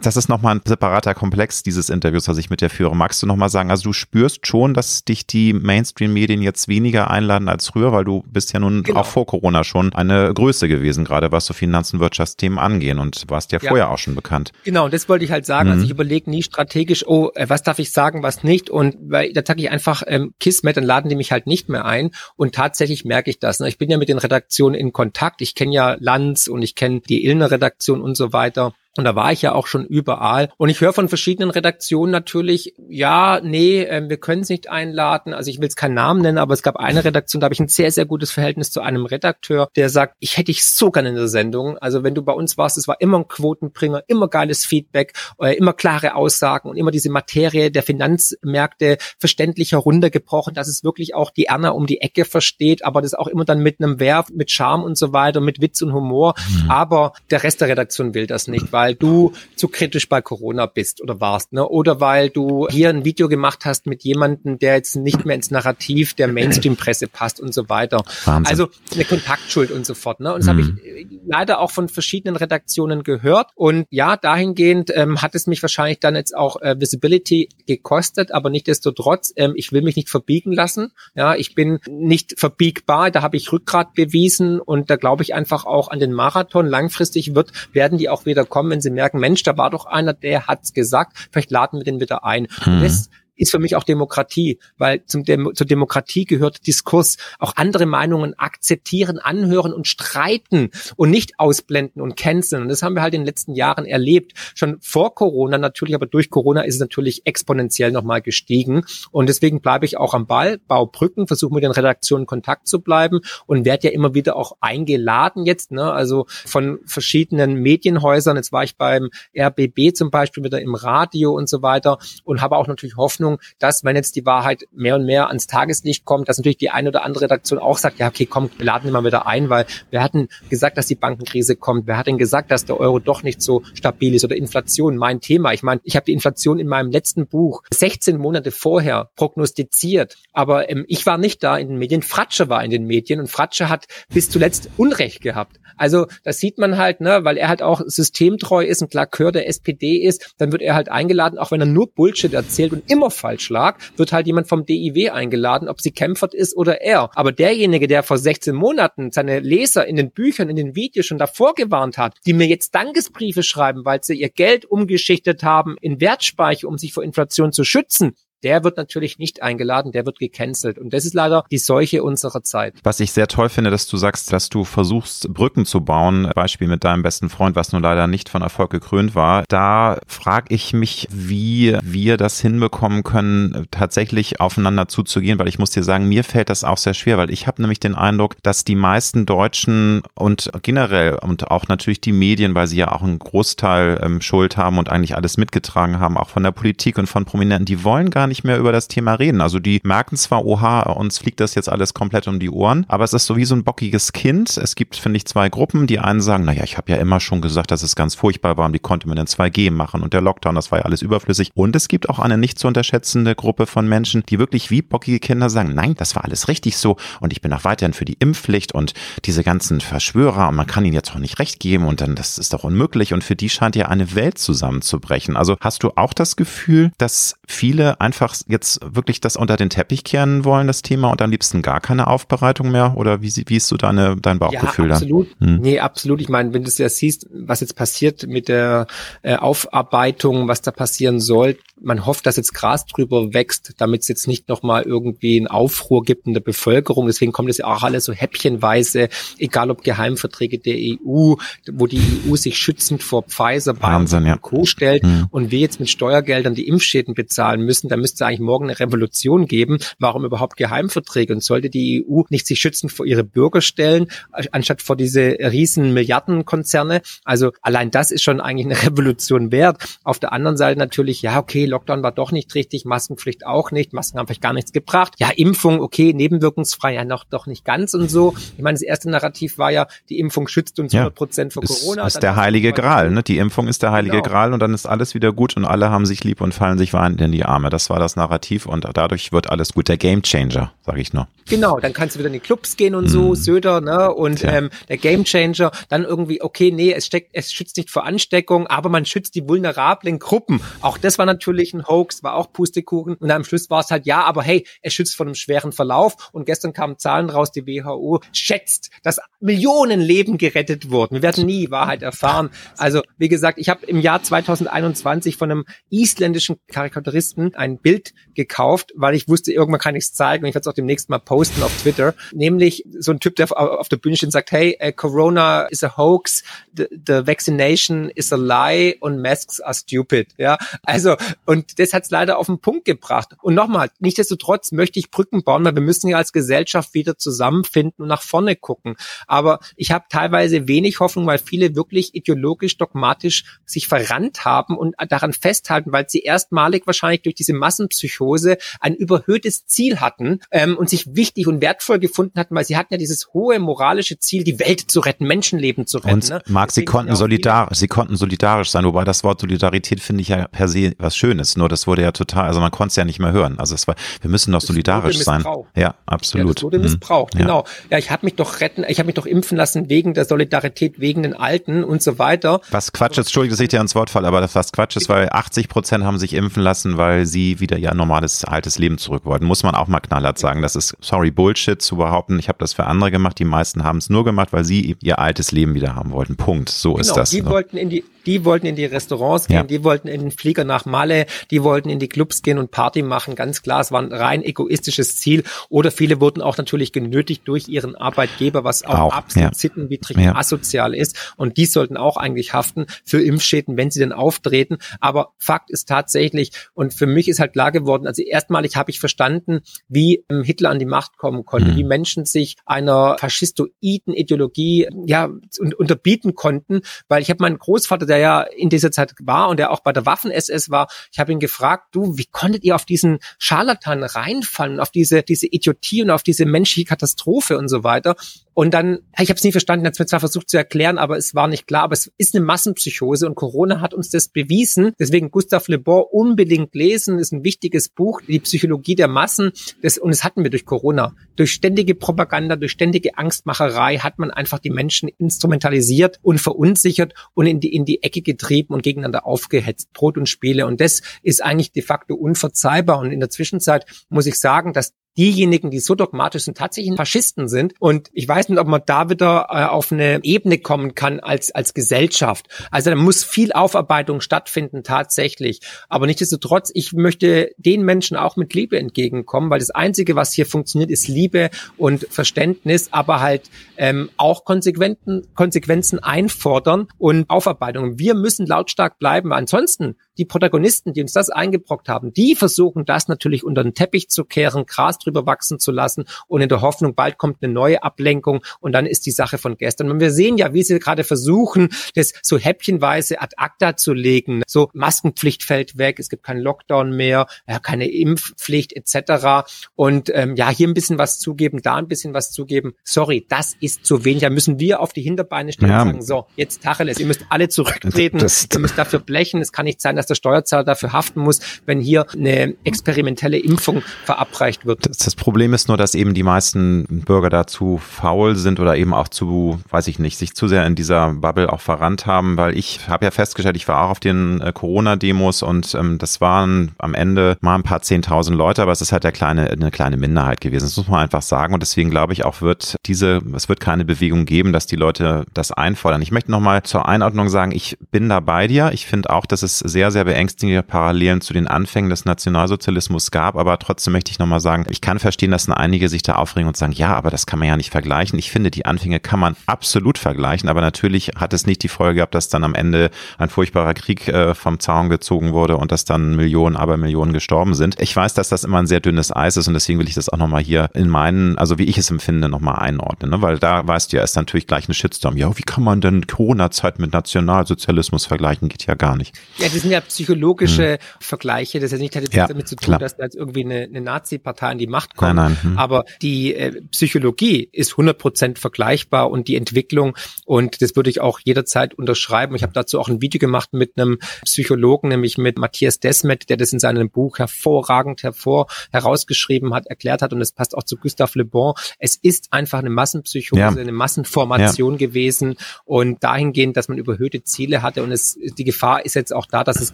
das ist nochmal ein separater Komplex dieses Interviews, was ich mit dir führe. Magst du nochmal sagen, also du spürst schon, dass dich die Mainstream-Medien jetzt weniger einladen als früher, weil du bist ja nun genau. auch vor Corona schon eine Größe gewesen, gerade was so Finanzen, Wirtschaftsthemen angehen und warst ja, ja. vorher auch schon bekannt. Genau, das wollte ich halt sagen. Also mhm. Also ich überlege nie strategisch, oh, äh, was darf ich sagen, was nicht und weil da sage ich einfach ähm, Kismet, dann laden die mich halt nicht mehr ein und tatsächlich merke ich das. Ne? Ich bin ja mit den Redaktionen in Kontakt. Ich kenne ja Lanz und ich kenne die Illner Redaktion und so weiter. Und da war ich ja auch schon überall. Und ich höre von verschiedenen Redaktionen natürlich, ja, nee, äh, wir können es nicht einladen. Also ich will es keinen Namen nennen, aber es gab eine Redaktion, da habe ich ein sehr, sehr gutes Verhältnis zu einem Redakteur, der sagt, ich hätte dich so gerne in der Sendung. Also wenn du bei uns warst, es war immer ein Quotenbringer, immer geiles Feedback, äh, immer klare Aussagen und immer diese Materie der Finanzmärkte verständlicher runtergebrochen, dass es wirklich auch die Erna um die Ecke versteht, aber das auch immer dann mit einem Werf, mit Charme und so weiter, mit Witz und Humor. Mhm. Aber der Rest der Redaktion will das nicht, weil weil du zu kritisch bei Corona bist oder warst, ne? Oder weil du hier ein Video gemacht hast mit jemandem, der jetzt nicht mehr ins Narrativ der Mainstream-Presse passt und so weiter. Wahnsinn. Also eine Kontaktschuld und so fort. Ne? Und das mhm. habe ich leider auch von verschiedenen Redaktionen gehört. Und ja, dahingehend ähm, hat es mich wahrscheinlich dann jetzt auch äh, Visibility gekostet, aber nichtdestotrotz, ähm, ich will mich nicht verbiegen lassen. Ja, ich bin nicht verbiegbar, da habe ich Rückgrat bewiesen und da glaube ich einfach auch an den Marathon. Langfristig wird, werden die auch wieder kommen wenn sie merken, Mensch, da war doch einer, der hat's gesagt, vielleicht laden wir den wieder ein. Mhm. Das ist für mich auch Demokratie, weil zum Dem zur Demokratie gehört Diskurs, auch andere Meinungen akzeptieren, anhören und streiten und nicht ausblenden und canceln. Und das haben wir halt in den letzten Jahren erlebt. Schon vor Corona natürlich, aber durch Corona ist es natürlich exponentiell nochmal gestiegen. Und deswegen bleibe ich auch am Ball, baue Brücken, versuche mit den Redaktionen Kontakt zu bleiben und werde ja immer wieder auch eingeladen jetzt, ne? also von verschiedenen Medienhäusern. Jetzt war ich beim RBB zum Beispiel wieder im Radio und so weiter und habe auch natürlich Hoffnung, Hoffnung, dass wenn jetzt die Wahrheit mehr und mehr ans Tageslicht kommt, dass natürlich die eine oder andere Redaktion auch sagt, ja, okay, komm, wir laden immer wieder ein, weil wir hatten gesagt, dass die Bankenkrise kommt. Wer hat denn gesagt, dass der Euro doch nicht so stabil ist oder Inflation? Mein Thema. Ich meine, ich habe die Inflation in meinem letzten Buch 16 Monate vorher prognostiziert, aber ähm, ich war nicht da in den Medien. Fratsche war in den Medien und Fratsche hat bis zuletzt Unrecht gehabt. Also das sieht man halt, ne, weil er halt auch systemtreu ist und Klakör der SPD ist, dann wird er halt eingeladen, auch wenn er nur Bullshit erzählt und immer falsch lag, wird halt jemand vom DIW eingeladen, ob sie Kempfert ist oder er. Aber derjenige, der vor 16 Monaten seine Leser in den Büchern, in den Videos schon davor gewarnt hat, die mir jetzt Dankesbriefe schreiben, weil sie ihr Geld umgeschichtet haben in Wertspeicher, um sich vor Inflation zu schützen, der wird natürlich nicht eingeladen, der wird gecancelt. Und das ist leider die Seuche unserer Zeit. Was ich sehr toll finde, dass du sagst, dass du versuchst, Brücken zu bauen. Beispiel mit deinem besten Freund, was nun leider nicht von Erfolg gekrönt war. Da frage ich mich, wie wir das hinbekommen können, tatsächlich aufeinander zuzugehen, weil ich muss dir sagen, mir fällt das auch sehr schwer, weil ich habe nämlich den Eindruck, dass die meisten Deutschen und generell und auch natürlich die Medien, weil sie ja auch einen Großteil ähm, Schuld haben und eigentlich alles mitgetragen haben, auch von der Politik und von Prominenten, die wollen gar nicht nicht mehr über das Thema reden. Also die merken zwar, oha, uns fliegt das jetzt alles komplett um die Ohren, aber es ist so wie so ein bockiges Kind. Es gibt, finde ich, zwei Gruppen. Die einen sagen, naja, ich habe ja immer schon gesagt, dass es ganz furchtbar war und wie konnte man denn 2G machen und der Lockdown, das war ja alles überflüssig. Und es gibt auch eine nicht zu unterschätzende Gruppe von Menschen, die wirklich wie bockige Kinder sagen, nein, das war alles richtig so und ich bin auch weiterhin für die Impfpflicht und diese ganzen Verschwörer und man kann ihnen jetzt auch nicht recht geben und dann, das ist doch unmöglich und für die scheint ja eine Welt zusammenzubrechen. Also hast du auch das Gefühl, dass viele einfach einfach jetzt wirklich das unter den Teppich kehren wollen, das Thema, und am liebsten gar keine Aufbereitung mehr? Oder wie, wie ist so deine, dein Bauchgefühl ja, absolut. Hm. Nee, absolut. Ich meine, wenn du es ja siehst, was jetzt passiert mit der äh, Aufarbeitung, was da passieren soll, man hofft, dass jetzt Gras drüber wächst, damit es jetzt nicht nochmal irgendwie einen Aufruhr gibt in der Bevölkerung. Deswegen kommt es ja auch alles so häppchenweise, egal ob Geheimverträge der EU, wo die EU sich schützend vor Pfizer, Wahnsinn, ja. Co. stellt hm. und wir jetzt mit Steuergeldern die Impfschäden bezahlen müssen, dann müsste eigentlich morgen eine Revolution geben. Warum überhaupt Geheimverträge? Und sollte die EU nicht sich schützend vor ihre Bürger stellen, anstatt vor diese riesen Milliardenkonzerne? Also allein das ist schon eigentlich eine Revolution wert. Auf der anderen Seite natürlich, ja, okay, Lockdown war doch nicht richtig, Maskenpflicht auch nicht, Masken haben vielleicht gar nichts gebracht. Ja, Impfung, okay, nebenwirkungsfrei, ja noch doch nicht ganz und so. Ich meine, das erste Narrativ war ja, die Impfung schützt uns 100 Prozent vor Corona. Das ist der heilige Gral, ne? Die Impfung ist der heilige genau. Gral und dann ist alles wieder gut und alle haben sich lieb und fallen sich weinend in die Arme. Das war war das Narrativ und dadurch wird alles gut. Der Gamechanger, sage ich nur. Genau, dann kannst du wieder in die Clubs gehen und so, mm. Söder, ne? Und ähm, der Gamechanger, dann irgendwie, okay, nee, es steckt, es schützt nicht vor Ansteckung, aber man schützt die vulnerablen Gruppen. Auch das war natürlich ein Hoax, war auch Pustekuchen. Und am Schluss war es halt, ja, aber hey, es schützt vor einem schweren Verlauf. Und gestern kamen Zahlen raus, die WHO schätzt, dass Millionen Leben gerettet wurden. Wir werden nie Wahrheit erfahren. Also, wie gesagt, ich habe im Jahr 2021 von einem isländischen Karikaturisten ein Bild gekauft, weil ich wusste, irgendwann kann ich es zeigen und ich werde es auch demnächst mal posten auf Twitter. Nämlich so ein Typ, der auf der Bühne steht und sagt, hey, uh, Corona is a hoax, the, the vaccination is a lie und masks are stupid. Ja, also und das hat es leider auf den Punkt gebracht. Und nochmal, nichtsdestotrotz möchte ich Brücken bauen, weil wir müssen ja als Gesellschaft wieder zusammenfinden und nach vorne gucken. Aber ich habe teilweise wenig Hoffnung, weil viele wirklich ideologisch, dogmatisch sich verrannt haben und daran festhalten, weil sie erstmalig wahrscheinlich durch diese Massenpsychose ein überhöhtes Ziel hatten ähm, und sich wichtig und wertvoll gefunden hatten, weil sie hatten ja dieses hohe moralische Ziel, die Welt zu retten, Menschenleben zu retten. Und ne? Marc, sie konnten sie konnten solidarisch sein, wobei das Wort Solidarität finde ich ja per se was Schönes. Nur das wurde ja total, also man konnte es ja nicht mehr hören. Also es war, wir müssen doch solidarisch sein. Ja, absolut. Ja, das wurde missbraucht, mhm. genau. Ja, ich habe mich doch retten, ich habe mich doch impfen lassen wegen der Solidarität, wegen den Alten und so weiter. Was Quatsch ist, Entschuldigung, dass ich dir ans Wort falle, aber das was Quatsch ist, weil 80 Prozent haben sich impfen lassen, weil sie wieder ihr normales altes Leben zurück wollten. Muss man auch mal knallhart sagen. Das ist, sorry, Bullshit zu behaupten. Ich habe das für andere gemacht. Die meisten haben es nur gemacht, weil sie ihr altes Leben wieder haben wollten. Punkt. So genau, ist das. Die wollten in die, die wollten in die Restaurants gehen, ja. die wollten in den Flieger nach Malle, die wollten in die Clubs gehen und Party machen. Ganz klar, es war ein rein egoistisches Ziel. Oder viele wurden auch natürlich genötigt durch ihren Arbeitgeber, was auch, auch absolut ja. sittenwidrig ja. asozial ist. Und die sollten auch eigentlich haften für Impfschäden, wenn sie denn auftreten. Aber Fakt ist tatsächlich, und für mich ist halt klar geworden, also erstmalig habe ich verstanden, wie ähm, Hitler an die Macht kommen konnte, mhm. wie Menschen sich einer faschistoiden Ideologie ja unterbieten konnten, weil ich habe meinen Großvater, der der ja in dieser Zeit war und der auch bei der Waffen-SS war, ich habe ihn gefragt, du, wie konntet ihr auf diesen Scharlatan reinfallen, auf diese, diese Idiotie und auf diese menschliche Katastrophe und so weiter? Und dann, ich habe es nie verstanden, hat es mir zwar versucht zu erklären, aber es war nicht klar. Aber es ist eine Massenpsychose und Corona hat uns das bewiesen. Deswegen Gustav Le Bon unbedingt lesen, ist ein wichtiges Buch, die Psychologie der Massen. Das, und das hatten wir durch Corona. Durch ständige Propaganda, durch ständige Angstmacherei hat man einfach die Menschen instrumentalisiert und verunsichert und in die, in die Ecke getrieben und gegeneinander aufgehetzt. Brot und Spiele. Und das ist eigentlich de facto unverzeihbar. Und in der Zwischenzeit muss ich sagen, dass diejenigen, die so dogmatisch sind, tatsächlich Faschisten sind. Und ich weiß nicht, ob man da wieder äh, auf eine Ebene kommen kann als, als Gesellschaft. Also da muss viel Aufarbeitung stattfinden, tatsächlich. Aber nichtsdestotrotz, ich möchte den Menschen auch mit Liebe entgegenkommen, weil das Einzige, was hier funktioniert, ist Liebe und Verständnis, aber halt ähm, auch Konsequenzen, Konsequenzen einfordern und Aufarbeitung. Wir müssen lautstark bleiben. Ansonsten die Protagonisten, die uns das eingebrockt haben, die versuchen das natürlich unter den Teppich zu kehren, Gras drüber wachsen zu lassen und in der Hoffnung, bald kommt eine neue Ablenkung und dann ist die Sache von gestern. Und wir sehen ja, wie sie gerade versuchen, das so häppchenweise ad acta zu legen. So Maskenpflicht fällt weg, es gibt keinen Lockdown mehr, ja, keine Impfpflicht etc. Und ähm, ja, hier ein bisschen was zugeben, da ein bisschen was zugeben. Sorry, das ist zu wenig. Da müssen wir auf die Hinterbeine stellen ja. und sagen, so, jetzt Tacheles, ihr müsst alle zurücktreten, das, ihr müsst dafür blechen. Es kann nicht sein, dass dass der Steuerzahler dafür haften muss, wenn hier eine experimentelle Impfung verabreicht wird. Das, das Problem ist nur, dass eben die meisten Bürger dazu faul sind oder eben auch zu, weiß ich nicht, sich zu sehr in dieser Bubble auch verrannt haben, weil ich habe ja festgestellt, ich war auch auf den äh, Corona-Demos und ähm, das waren am Ende mal ein paar zehntausend Leute, aber es ist halt der kleine, eine kleine Minderheit gewesen. Das muss man einfach sagen und deswegen glaube ich auch wird diese, es wird keine Bewegung geben, dass die Leute das einfordern. Ich möchte nochmal zur Einordnung sagen, ich bin da bei dir. Ich finde auch, dass es sehr, sehr beängstigende Parallelen zu den Anfängen des Nationalsozialismus gab, aber trotzdem möchte ich nochmal sagen, ich kann verstehen, dass einige sich da aufregen und sagen, ja, aber das kann man ja nicht vergleichen. Ich finde, die Anfänge kann man absolut vergleichen, aber natürlich hat es nicht die Folge gehabt, dass dann am Ende ein furchtbarer Krieg äh, vom Zaun gezogen wurde und dass dann Millionen, aber Millionen gestorben sind. Ich weiß, dass das immer ein sehr dünnes Eis ist und deswegen will ich das auch nochmal hier in meinen, also wie ich es empfinde, nochmal einordnen, ne? weil da weißt du ja, ist natürlich gleich eine Shitstorm. Ja, wie kann man denn Corona-Zeit mit Nationalsozialismus vergleichen? Geht ja gar nicht. Ja, die sind ja psychologische hm. Vergleiche. Das hat nicht jetzt ja, damit zu tun, klar. dass da jetzt irgendwie eine, eine Nazi-Partei in die Macht kommt. Nein, nein. Hm. Aber die äh, Psychologie ist 100 Prozent vergleichbar und die Entwicklung. Und das würde ich auch jederzeit unterschreiben. Ich habe dazu auch ein Video gemacht mit einem Psychologen, nämlich mit Matthias Desmet, der das in seinem Buch hervorragend hervor herausgeschrieben hat, erklärt hat. Und es passt auch zu Gustave Le Bon. Es ist einfach eine Massenpsychose, ja. eine Massenformation ja. gewesen. Und dahingehend, dass man überhöhte Ziele hatte. Und es, die Gefahr ist jetzt auch da, dass es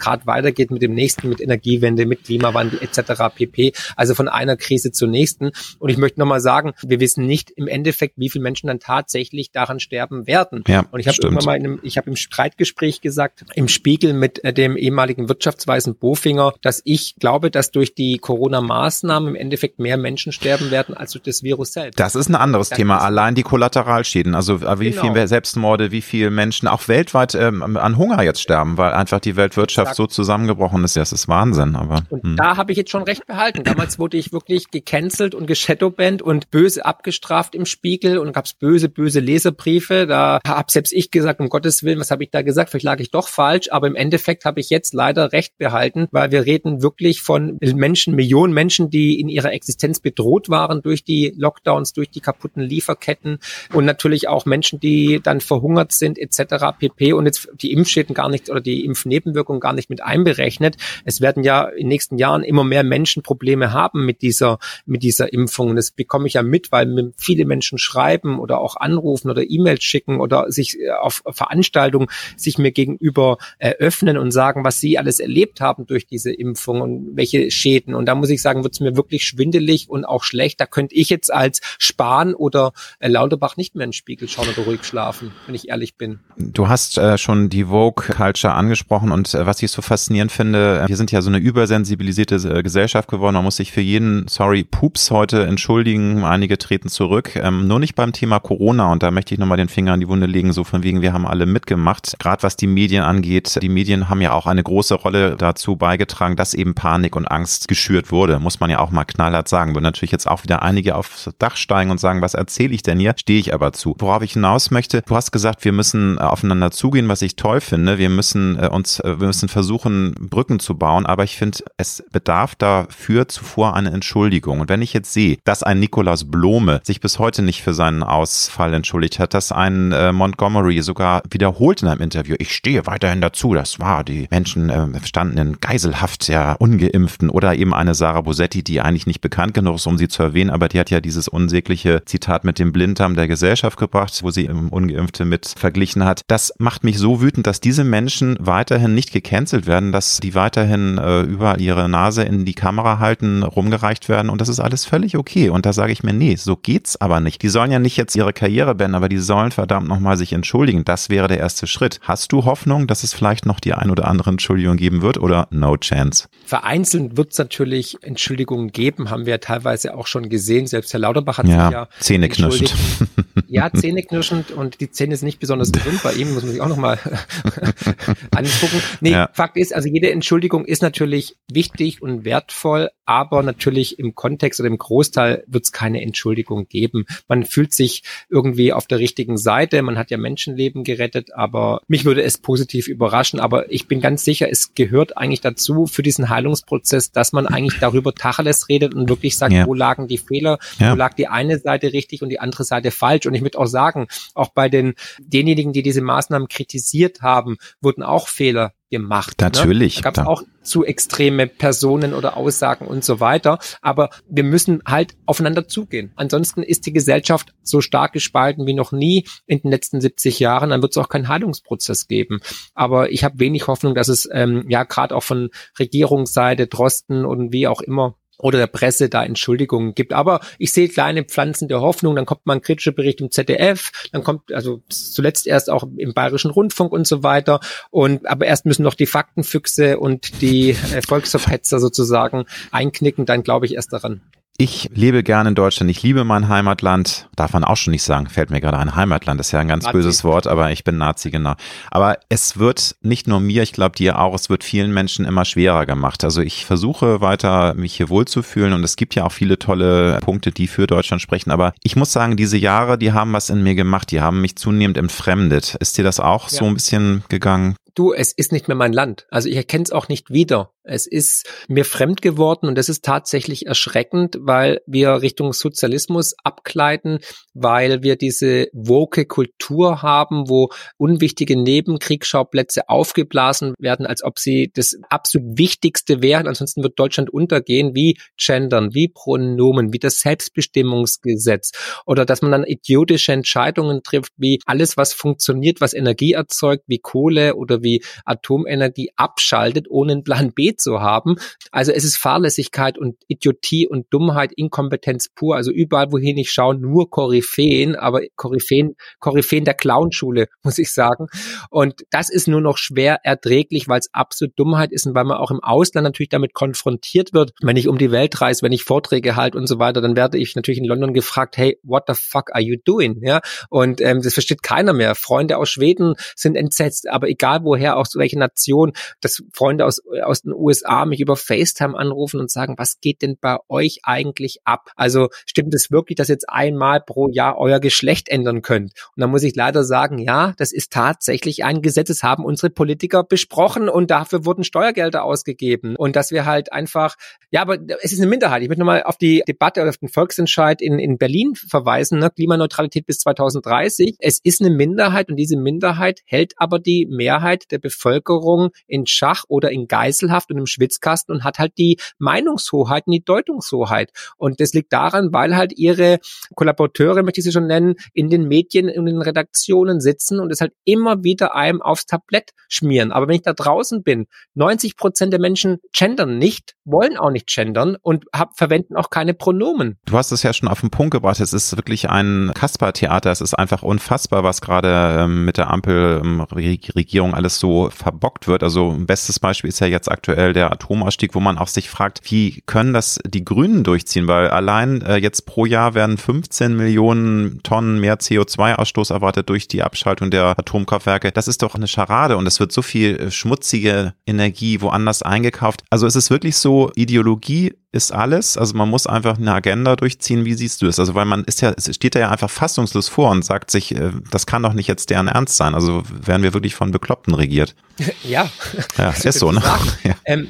gerade weitergeht mit dem nächsten, mit Energiewende, mit Klimawandel etc. pp. Also von einer Krise zur nächsten. Und ich möchte nochmal sagen, wir wissen nicht im Endeffekt, wie viele Menschen dann tatsächlich daran sterben werden. Ja, und ich habe immer mal in einem, ich habe im Streitgespräch gesagt, im Spiegel mit äh, dem ehemaligen Wirtschaftsweisen Bofinger, dass ich glaube, dass durch die Corona-Maßnahmen im Endeffekt mehr Menschen sterben werden als durch das Virus selbst. Das ist ein anderes das Thema. Allein die Kollateralschäden, also äh, wie genau. viele Selbstmorde, wie viele Menschen auch weltweit ähm, an Hunger jetzt sterben, weil einfach die Weltwirtschaft Exakt. so zusammengebrochen ist. Das ist Wahnsinn. Aber und hm. da habe ich jetzt schon recht behalten. Damals wurde ich wirklich gecancelt und geshadowband und böse abgestraft im Spiegel und gab's böse, böse Leserbriefe. Da hab selbst ich gesagt, um Gottes Willen, was habe ich da gesagt? Vielleicht lag ich doch falsch, aber im Endeffekt habe ich jetzt leider recht behalten, weil wir reden wirklich von Menschen, Millionen Menschen, die in ihrer Existenz bedroht waren durch die Lockdowns, durch die kaputten Lieferketten und natürlich auch Menschen, die dann verhungert sind etc. pp. Und jetzt die Impfschäden gar nicht oder die Impfnebenwirkungen gar nicht mit einberechnet. Es werden ja in den nächsten Jahren immer mehr Menschen Probleme haben mit dieser mit dieser Impfung. Und das bekomme ich ja mit, weil mir viele Menschen schreiben oder auch anrufen oder E-Mails schicken oder sich äh, auf Veranstaltungen sich mir gegenüber eröffnen und sagen, was sie alles erlebt haben durch diese Impfung und welche Schäden. Und da muss ich sagen, wird es mir wirklich schwindelig und auch schlecht. Da könnte ich jetzt als Spahn oder äh, Lauterbach nicht mehr in den Spiegel schauen oder ruhig schlafen, wenn ich ehrlich bin. Du hast äh, schon die Vogue Culture angesprochen und äh, was ich so faszinierend finde, wir sind ja so eine übersensibilisierte äh, Gesellschaft geworden. Man muss sich für jeden, sorry, Pups heute entschuldigen. Einige treten zurück. Ähm, nur nicht beim Thema Corona. Und da möchte ich nochmal den Finger in die Wunde legen, so von wegen, wir haben alle mitgemacht. Gerade was die Medien angeht. Die Medien haben ja auch eine große Rolle dazu beigetragen, dass eben Panik und Angst geschürt wurde. Muss man ja auch mal knallhart sagen. Würden natürlich jetzt auch wieder einige aufs Dach steigen und sagen, was erzähle ich denn hier? Stehe ich aber zu. Worauf ich hinaus möchte, du hast gesagt, wir müssen äh, aufeinander zugehen, was ich toll finde. Wir müssen äh, uns, äh, wir müssen versuchen, Brücken zu bauen. Aber ich finde, es bedarf dafür zuvor eine Entschuldigung. Und wenn ich jetzt sehe, dass ein Nikolaus Blome sich bis heute nicht für seinen Ausfall entschuldigt hat, dass ein äh, Montgomery sogar wiederholt in einem Interview, ich stehe weiterhin dazu, das war, die Menschen äh, standen in Geiselhaft der Ungeimpften oder eben eine Sarah Bosetti, die eigentlich nicht bekannt genug ist, um sie zu erwähnen, aber die hat ja dieses unsägliche Zitat mit dem Blinddarm der Gesellschaft gebracht, wo sie Ungeimpfte mit verglichen hat. Das macht mich so wütend, dass diese Menschen weiterhin nicht gecancelt werden, dass die weiterhin äh, überall ihre Nase in die Kamera halten, rumgereicht werden und das ist alles völlig okay. Und da sage ich mir, nee, so geht's aber nicht. Die sollen ja nicht jetzt ihre Karriere beenden, aber die sollen verdammt nochmal sich entschuldigen. Das wäre der erste Schritt. Hast du Hoffnung, dass es vielleicht noch die ein oder andere Entschuldigung geben wird oder no chance? Vereinzelt wird es natürlich Entschuldigungen geben, haben wir teilweise auch schon gesehen. Selbst Herr Lauterbach hat ja, sich ja zähneknirschend. Ja, zähneknirschend und die Zähne sind nicht besonders gesund bei ihm, muss man sich auch nochmal angucken. Nee, ja. Fakt ist, also jede Entschuldigung ist natürlich wichtig und wertvoll, aber natürlich im Kontext oder im Großteil wird es keine Entschuldigung geben. Man fühlt sich irgendwie auf der richtigen Seite, man hat ja Menschenleben gerettet, aber mich würde es positiv überraschen, aber ich bin ganz sicher, es gehört eigentlich dazu für diesen Heilungsprozess, dass man eigentlich darüber Tacheles redet und wirklich sagt, ja. wo lagen die Fehler, ja. wo lag die eine Seite richtig und die andere Seite falsch. Und ich würde auch sagen, auch bei den denjenigen, die diese Maßnahmen kritisiert haben, wurden auch Fehler gemacht. Ne? Natürlich. Ne? Da gab es auch zu extreme Personen oder Aussagen und so weiter. Aber wir müssen halt aufeinander zugehen. Ansonsten ist die Gesellschaft so stark gespalten wie noch nie in den letzten 70 Jahren. Dann wird es auch keinen Heilungsprozess geben. Aber ich habe wenig Hoffnung, dass es ähm, ja gerade auch von Regierungsseite, Drosten und wie auch immer oder der Presse da Entschuldigungen gibt. Aber ich sehe kleine Pflanzen der Hoffnung, dann kommt mal ein kritischer Bericht im ZDF, dann kommt also zuletzt erst auch im Bayerischen Rundfunk und so weiter. Und aber erst müssen noch die Faktenfüchse und die äh, Volksverpetzer sozusagen einknicken, dann glaube ich erst daran. Ich lebe gerne in Deutschland. Ich liebe mein Heimatland. Darf man auch schon nicht sagen. Fällt mir gerade ein. Heimatland ist ja ein ganz Nazi. böses Wort, aber ich bin Nazi, genau. Aber es wird nicht nur mir, ich glaube dir auch, es wird vielen Menschen immer schwerer gemacht. Also ich versuche weiter, mich hier wohlzufühlen und es gibt ja auch viele tolle Punkte, die für Deutschland sprechen. Aber ich muss sagen, diese Jahre, die haben was in mir gemacht. Die haben mich zunehmend entfremdet. Ist dir das auch ja. so ein bisschen gegangen? Du, es ist nicht mehr mein Land. Also ich erkenne es auch nicht wieder. Es ist mir fremd geworden und das ist tatsächlich erschreckend, weil wir Richtung Sozialismus abgleiten, weil wir diese woke Kultur haben, wo unwichtige Nebenkriegsschauplätze aufgeblasen werden, als ob sie das absolut Wichtigste wären. Ansonsten wird Deutschland untergehen, wie Gendern, wie Pronomen, wie das Selbstbestimmungsgesetz oder dass man dann idiotische Entscheidungen trifft, wie alles, was funktioniert, was Energie erzeugt, wie Kohle oder wie Atomenergie abschaltet, ohne einen Plan B zu haben. Also es ist Fahrlässigkeit und Idiotie und Dummheit, Inkompetenz pur. Also überall, wohin ich schaue, nur Koryphäen, aber Koryphäen, Koryphäen der Clownschule, muss ich sagen. Und das ist nur noch schwer erträglich, weil es absolut Dummheit ist und weil man auch im Ausland natürlich damit konfrontiert wird. Wenn ich um die Welt reise, wenn ich Vorträge halte und so weiter, dann werde ich natürlich in London gefragt, hey, what the fuck are you doing? Ja, und ähm, das versteht keiner mehr. Freunde aus Schweden sind entsetzt, aber egal woher, aus welcher Nation, dass Freunde aus, aus den USA mich über FaceTime anrufen und sagen, was geht denn bei euch eigentlich ab? Also stimmt es wirklich, dass jetzt einmal pro Jahr euer Geschlecht ändern könnt? Und da muss ich leider sagen, ja, das ist tatsächlich ein Gesetz, das haben unsere Politiker besprochen und dafür wurden Steuergelder ausgegeben. Und dass wir halt einfach, ja, aber es ist eine Minderheit. Ich möchte nochmal auf die Debatte oder auf den Volksentscheid in, in Berlin verweisen, ne? Klimaneutralität bis 2030. Es ist eine Minderheit und diese Minderheit hält aber die Mehrheit der Bevölkerung in Schach oder in Geiselhaft und im Schwitzkasten und hat halt die Meinungshoheit und die Deutungshoheit. Und das liegt daran, weil halt ihre Kollaborateure, möchte ich sie schon nennen, in den Medien und in den Redaktionen sitzen und es halt immer wieder einem aufs Tablett schmieren. Aber wenn ich da draußen bin, 90 Prozent der Menschen gendern nicht, wollen auch nicht gendern und hab, verwenden auch keine Pronomen. Du hast es ja schon auf den Punkt gebracht. Es ist wirklich ein Kasper-Theater. Es ist einfach unfassbar, was gerade ähm, mit der Ampelregierung alles so verbockt wird. Also ein bestes Beispiel ist ja jetzt aktuell der Atomausstieg, wo man auch sich fragt, wie können das die Grünen durchziehen? Weil allein äh, jetzt pro Jahr werden 15 Millionen Tonnen mehr CO2-Ausstoß erwartet durch die Abschaltung der Atomkraftwerke. Das ist doch eine Scharade und es wird so viel äh, schmutzige Energie woanders eingekauft. Also es ist wirklich so, Ideologie ist alles. Also man muss einfach eine Agenda durchziehen. Wie siehst du es? Also weil man ist ja, es steht ja einfach fassungslos vor und sagt sich, äh, das kann doch nicht jetzt deren Ernst sein. Also werden wir wirklich von Bekloppten regiert. Ja. Ja, ist so, ne? Ja. Ähm,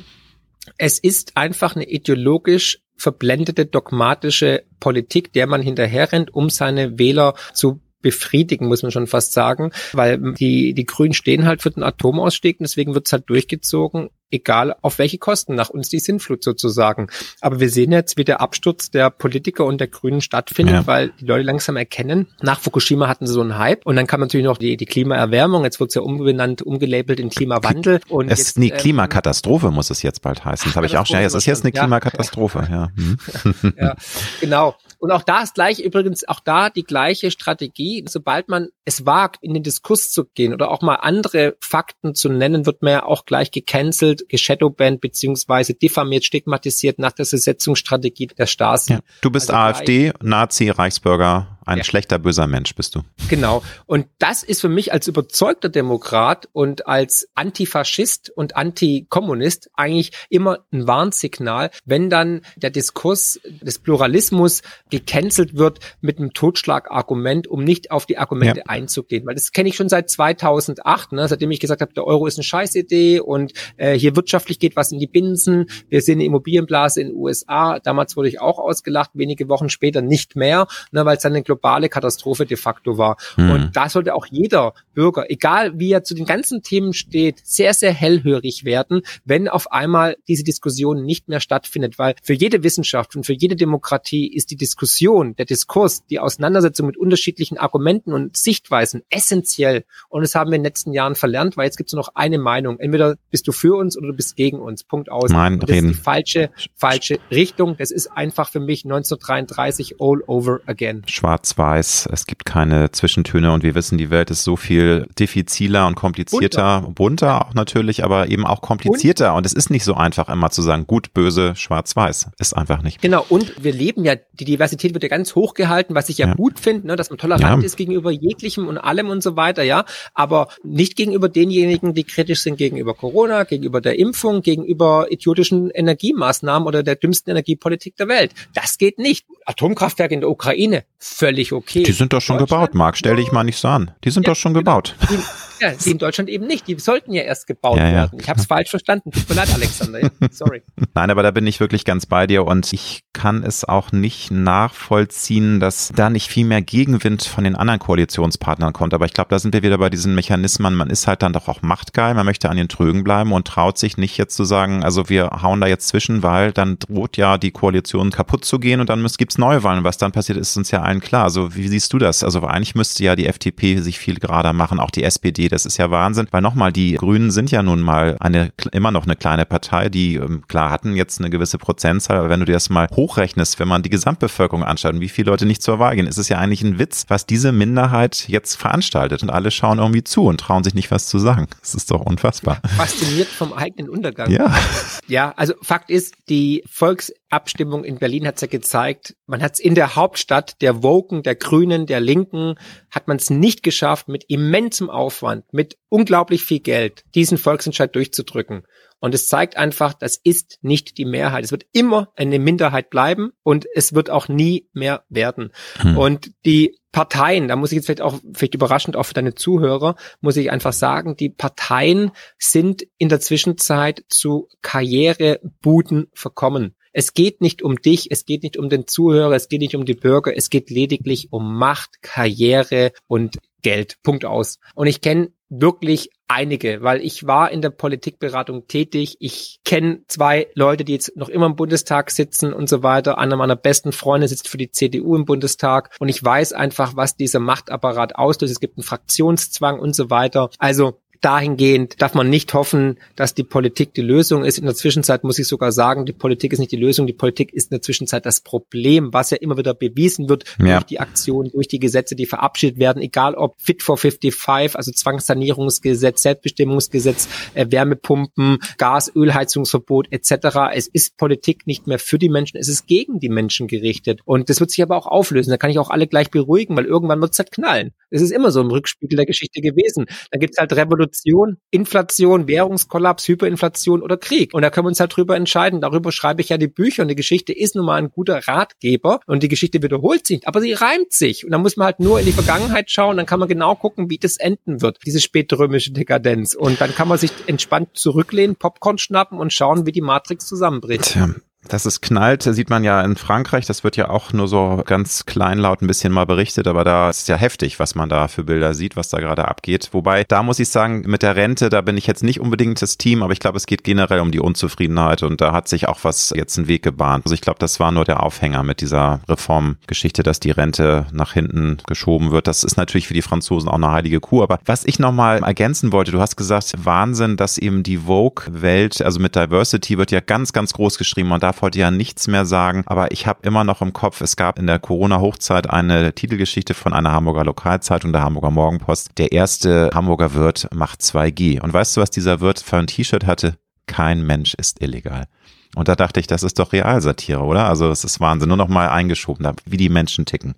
es ist einfach eine ideologisch verblendete, dogmatische Politik, der man hinterherrennt, um seine Wähler zu befriedigen, muss man schon fast sagen, weil die, die Grünen stehen halt für den Atomausstieg und deswegen wird's halt durchgezogen, egal auf welche Kosten, nach uns die Sinnflut sozusagen. Aber wir sehen jetzt, wie der Absturz der Politiker und der Grünen stattfindet, ja. weil die Leute langsam erkennen, nach Fukushima hatten sie so einen Hype und dann kam natürlich noch die, die Klimaerwärmung, jetzt wird's ja umbenannt, umgelabelt in Klimawandel. Und es jetzt, ist eine ähm, Klimakatastrophe, muss es jetzt bald heißen. Das habe ich auch schon. Ja, es ist jetzt eine Klimakatastrophe, ja. Ja, ja genau. Und auch da ist gleich übrigens auch da die gleiche Strategie. Sobald man es wagt, in den Diskurs zu gehen oder auch mal andere Fakten zu nennen, wird man ja auch gleich gecancelt, geshadowbanned beziehungsweise diffamiert, stigmatisiert nach der Setzungsstrategie der Stasi. Ja. Du bist also AfD, Nazi, Reichsbürger, ein ja. schlechter, böser Mensch bist du. Genau. Und das ist für mich als überzeugter Demokrat und als Antifaschist und Antikommunist eigentlich immer ein Warnsignal, wenn dann der Diskurs des Pluralismus gecancelt wird mit einem Totschlagargument, um nicht auf die Argumente ja. einzugehen. Weil das kenne ich schon seit 2008, ne, seitdem ich gesagt habe, der Euro ist eine Scheißidee und äh, hier wirtschaftlich geht was in die Binsen. Wir sehen eine Immobilienblase in den USA. Damals wurde ich auch ausgelacht, wenige Wochen später nicht mehr, ne, weil es dann eine globale Katastrophe de facto war. Mhm. Und da sollte auch jeder Bürger, egal wie er zu den ganzen Themen steht, sehr, sehr hellhörig werden, wenn auf einmal diese Diskussion nicht mehr stattfindet. Weil für jede Wissenschaft und für jede Demokratie ist die Diskussion, der Diskurs, die Auseinandersetzung mit unterschiedlichen Argumenten und Sichtweisen essentiell. Und das haben wir in den letzten Jahren verlernt, weil jetzt gibt es nur noch eine Meinung. Entweder bist du für uns oder du bist gegen uns. Punkt aus. Nein, das reden. ist die falsche, falsche Richtung. Das ist einfach für mich 1933 all over again. Schwarz schwarz-weiß, es gibt keine Zwischentöne und wir wissen, die Welt ist so viel diffiziler und komplizierter, bunter, bunter auch natürlich, aber eben auch komplizierter und, und es ist nicht so einfach immer zu sagen, gut, böse, schwarz-weiß, ist einfach nicht. Genau und wir leben ja, die Diversität wird ja ganz hoch gehalten, was ich ja, ja. gut finde, ne, dass man tolerant ja. ist gegenüber jeglichem und allem und so weiter, ja, aber nicht gegenüber denjenigen, die kritisch sind gegenüber Corona, gegenüber der Impfung, gegenüber idiotischen Energiemaßnahmen oder der dümmsten Energiepolitik der Welt. Das geht nicht. Atomkraftwerke in der Ukraine, völlig okay. Die sind doch schon gebaut, Marc. Stell dich mal nicht so an. Die sind ja, doch schon genau. Ja, die in Deutschland eben nicht. Die sollten ja erst gebaut ja, ja. werden. Ich habe es falsch verstanden. Tut mir leid, Alexander. Sorry. Nein, aber da bin ich wirklich ganz bei dir und ich kann es auch nicht nachvollziehen, dass da nicht viel mehr Gegenwind von den anderen Koalitionspartnern kommt. Aber ich glaube, da sind wir wieder bei diesen Mechanismen. Man ist halt dann doch auch machtgeil. Man möchte an den Trögen bleiben und traut sich nicht jetzt zu sagen, also wir hauen da jetzt zwischen, weil dann droht ja die Koalition kaputt zu gehen und dann gibt es Neuwahlen. Was dann passiert, ist uns ja allen klar. Also wie siehst du das? Also eigentlich müsste ja die FDP sich viel gerader machen, auch die SPD. Das ist ja Wahnsinn, weil nochmal, die Grünen sind ja nun mal eine, immer noch eine kleine Partei, die ähm, klar hatten jetzt eine gewisse Prozentzahl, aber wenn du dir das mal hochrechnest, wenn man die Gesamtbevölkerung anschaut und wie viele Leute nicht zur Wahl gehen, ist es ja eigentlich ein Witz, was diese Minderheit jetzt veranstaltet und alle schauen irgendwie zu und trauen sich nicht was zu sagen. Das ist doch unfassbar. Fasziniert vom eigenen Untergang. Ja. Ja, also Fakt ist, die Volksabstimmung in Berlin hat es ja gezeigt, man hat es in der Hauptstadt der Woken, der Grünen, der Linken, hat man es nicht geschafft, mit immensem Aufwand, mit unglaublich viel Geld, diesen Volksentscheid durchzudrücken. Und es zeigt einfach, das ist nicht die Mehrheit. Es wird immer eine Minderheit bleiben und es wird auch nie mehr werden. Hm. Und die Parteien, da muss ich jetzt vielleicht auch, vielleicht überraschend auch für deine Zuhörer, muss ich einfach sagen, die Parteien sind in der Zwischenzeit zu Karrierebuden verkommen. Es geht nicht um dich, es geht nicht um den Zuhörer, es geht nicht um die Bürger, es geht lediglich um Macht, Karriere und Geld. Punkt aus. Und ich kenne wirklich einige, weil ich war in der Politikberatung tätig. Ich kenne zwei Leute, die jetzt noch immer im Bundestag sitzen und so weiter. Einer meiner besten Freunde sitzt für die CDU im Bundestag und ich weiß einfach, was dieser Machtapparat auslöst. Es gibt einen Fraktionszwang und so weiter. Also dahingehend darf man nicht hoffen, dass die Politik die Lösung ist. In der Zwischenzeit muss ich sogar sagen, die Politik ist nicht die Lösung, die Politik ist in der Zwischenzeit das Problem, was ja immer wieder bewiesen wird ja. durch die Aktionen, durch die Gesetze, die verabschiedet werden, egal ob Fit for 55, also Zwangssanierungsgesetz, Selbstbestimmungsgesetz, äh, Wärmepumpen, Gas, Ölheizungsverbot etc. Es ist Politik nicht mehr für die Menschen, es ist gegen die Menschen gerichtet. Und das wird sich aber auch auflösen. Da kann ich auch alle gleich beruhigen, weil irgendwann wird es halt knallen. Es ist immer so im Rückspiegel der Geschichte gewesen. Da gibt es halt Revolution Inflation, Inflation, Währungskollaps, Hyperinflation oder Krieg. Und da können wir uns halt drüber entscheiden. Darüber schreibe ich ja die Bücher und die Geschichte ist nun mal ein guter Ratgeber und die Geschichte wiederholt sich, aber sie reimt sich. Und dann muss man halt nur in die Vergangenheit schauen, dann kann man genau gucken, wie das enden wird, diese spätrömische Dekadenz. Und dann kann man sich entspannt zurücklehnen, Popcorn schnappen und schauen, wie die Matrix zusammenbricht. Tja, dass es knallt, sieht man ja in Frankreich. Das wird ja auch nur so ganz kleinlaut ein bisschen mal berichtet, aber da ist ja heftig, was man da für Bilder sieht, was da gerade abgeht. Wobei, da muss ich sagen, mit der Rente, da bin ich jetzt nicht unbedingt das Team, aber ich glaube, es geht generell um die Unzufriedenheit und da hat sich auch was jetzt einen Weg gebahnt. Also ich glaube, das war nur der Aufhänger mit dieser Reformgeschichte, dass die Rente nach hinten geschoben wird. Das ist natürlich für die Franzosen auch eine heilige Kuh. Aber was ich nochmal ergänzen wollte, du hast gesagt, Wahnsinn, dass eben die Vogue-Welt, also mit Diversity wird ja ganz, ganz groß geschrieben und da darf heute ja nichts mehr sagen, aber ich habe immer noch im Kopf, es gab in der Corona-Hochzeit eine Titelgeschichte von einer Hamburger Lokalzeitung, der Hamburger Morgenpost. Der erste Hamburger Wirt macht 2G. Und weißt du, was dieser Wirt für ein T-Shirt hatte? Kein Mensch ist illegal. Und da dachte ich, das ist doch Realsatire, oder? Also es ist Wahnsinn. Nur noch mal eingeschoben, wie die Menschen ticken.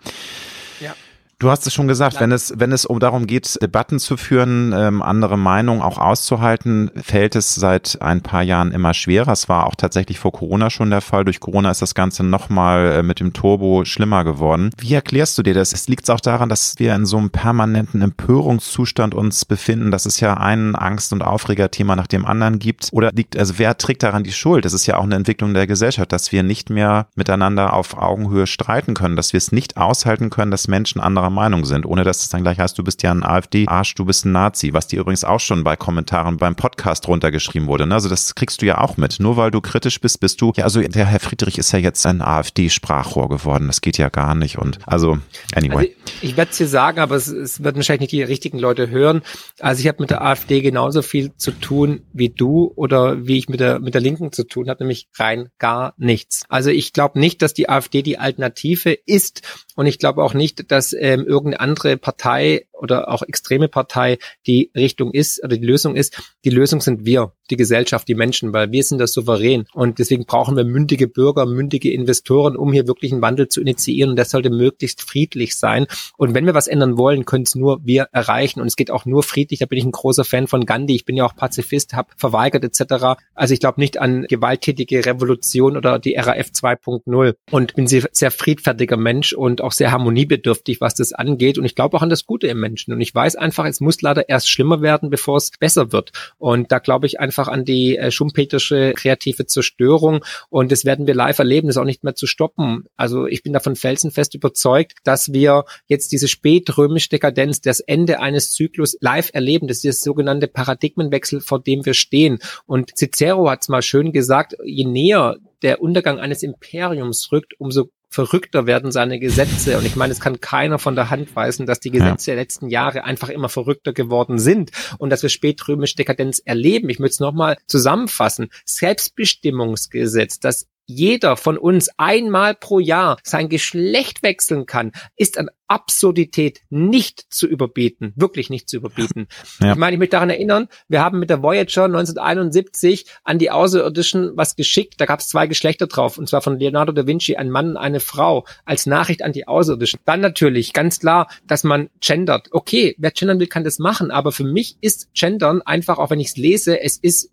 Du hast es schon gesagt, wenn es, wenn es um darum geht, Debatten zu führen, ähm, andere Meinungen auch auszuhalten, fällt es seit ein paar Jahren immer schwerer. Es war auch tatsächlich vor Corona schon der Fall. Durch Corona ist das Ganze nochmal äh, mit dem Turbo schlimmer geworden. Wie erklärst du dir das? Es liegt auch daran, dass wir in so einem permanenten Empörungszustand uns befinden, dass es ja ein Angst- und Aufregerthema nach dem anderen gibt. Oder liegt, also wer trägt daran die Schuld? Das ist ja auch eine Entwicklung der Gesellschaft, dass wir nicht mehr miteinander auf Augenhöhe streiten können, dass wir es nicht aushalten können, dass Menschen anderer Meinung sind, ohne dass es dann gleich heißt, du bist ja ein AfD-Arsch, du bist ein Nazi, was dir übrigens auch schon bei Kommentaren beim Podcast runtergeschrieben wurde. Ne? Also das kriegst du ja auch mit. Nur weil du kritisch bist, bist du, ja, also der Herr Friedrich ist ja jetzt ein AfD-Sprachrohr geworden. Das geht ja gar nicht. Und also, anyway. Also ich werde es dir sagen, aber es, es wird wahrscheinlich nicht die richtigen Leute hören. Also ich habe mit der AfD genauso viel zu tun wie du oder wie ich mit der, mit der Linken zu tun habe, nämlich rein gar nichts. Also ich glaube nicht, dass die AfD die Alternative ist und ich glaube auch nicht, dass ähm, irgendeine andere Partei oder auch extreme Partei die Richtung ist oder die Lösung ist. Die Lösung sind wir, die Gesellschaft, die Menschen, weil wir sind das souverän. Und deswegen brauchen wir mündige Bürger, mündige Investoren, um hier wirklich einen Wandel zu initiieren. Und das sollte möglichst friedlich sein. Und wenn wir was ändern wollen, können es nur wir erreichen. Und es geht auch nur friedlich. Da bin ich ein großer Fan von Gandhi. Ich bin ja auch Pazifist, habe verweigert etc. Also ich glaube nicht an gewalttätige Revolution oder die RAF 2.0 und bin sehr, friedfertiger Mensch und auch sehr harmoniebedürftig, was das angeht. Und ich glaube auch an das Gute im Menschen. Menschen. Und ich weiß einfach, es muss leider erst schlimmer werden, bevor es besser wird. Und da glaube ich einfach an die äh, schumpeterische kreative Zerstörung. Und das werden wir live erleben, das ist auch nicht mehr zu stoppen. Also ich bin davon felsenfest überzeugt, dass wir jetzt diese spätrömische Dekadenz, das Ende eines Zyklus live erleben. Das ist das sogenannte Paradigmenwechsel, vor dem wir stehen. Und Cicero hat es mal schön gesagt, je näher der Untergang eines Imperiums rückt, umso verrückter werden seine Gesetze. Und ich meine, es kann keiner von der Hand weisen, dass die Gesetze ja. der letzten Jahre einfach immer verrückter geworden sind und dass wir spätrömische Dekadenz erleben. Ich möchte es nochmal zusammenfassen. Selbstbestimmungsgesetz, das jeder von uns einmal pro Jahr sein Geschlecht wechseln kann, ist an Absurdität nicht zu überbieten, wirklich nicht zu überbieten. Ja. Ich meine, ich möchte daran erinnern, wir haben mit der Voyager 1971 an die Außerirdischen was geschickt, da gab es zwei Geschlechter drauf, und zwar von Leonardo da Vinci, ein Mann, eine Frau, als Nachricht an die Außerirdischen. Dann natürlich ganz klar, dass man gendert. Okay, wer gendern will, kann das machen, aber für mich ist gendern einfach, auch wenn ich es lese, es ist,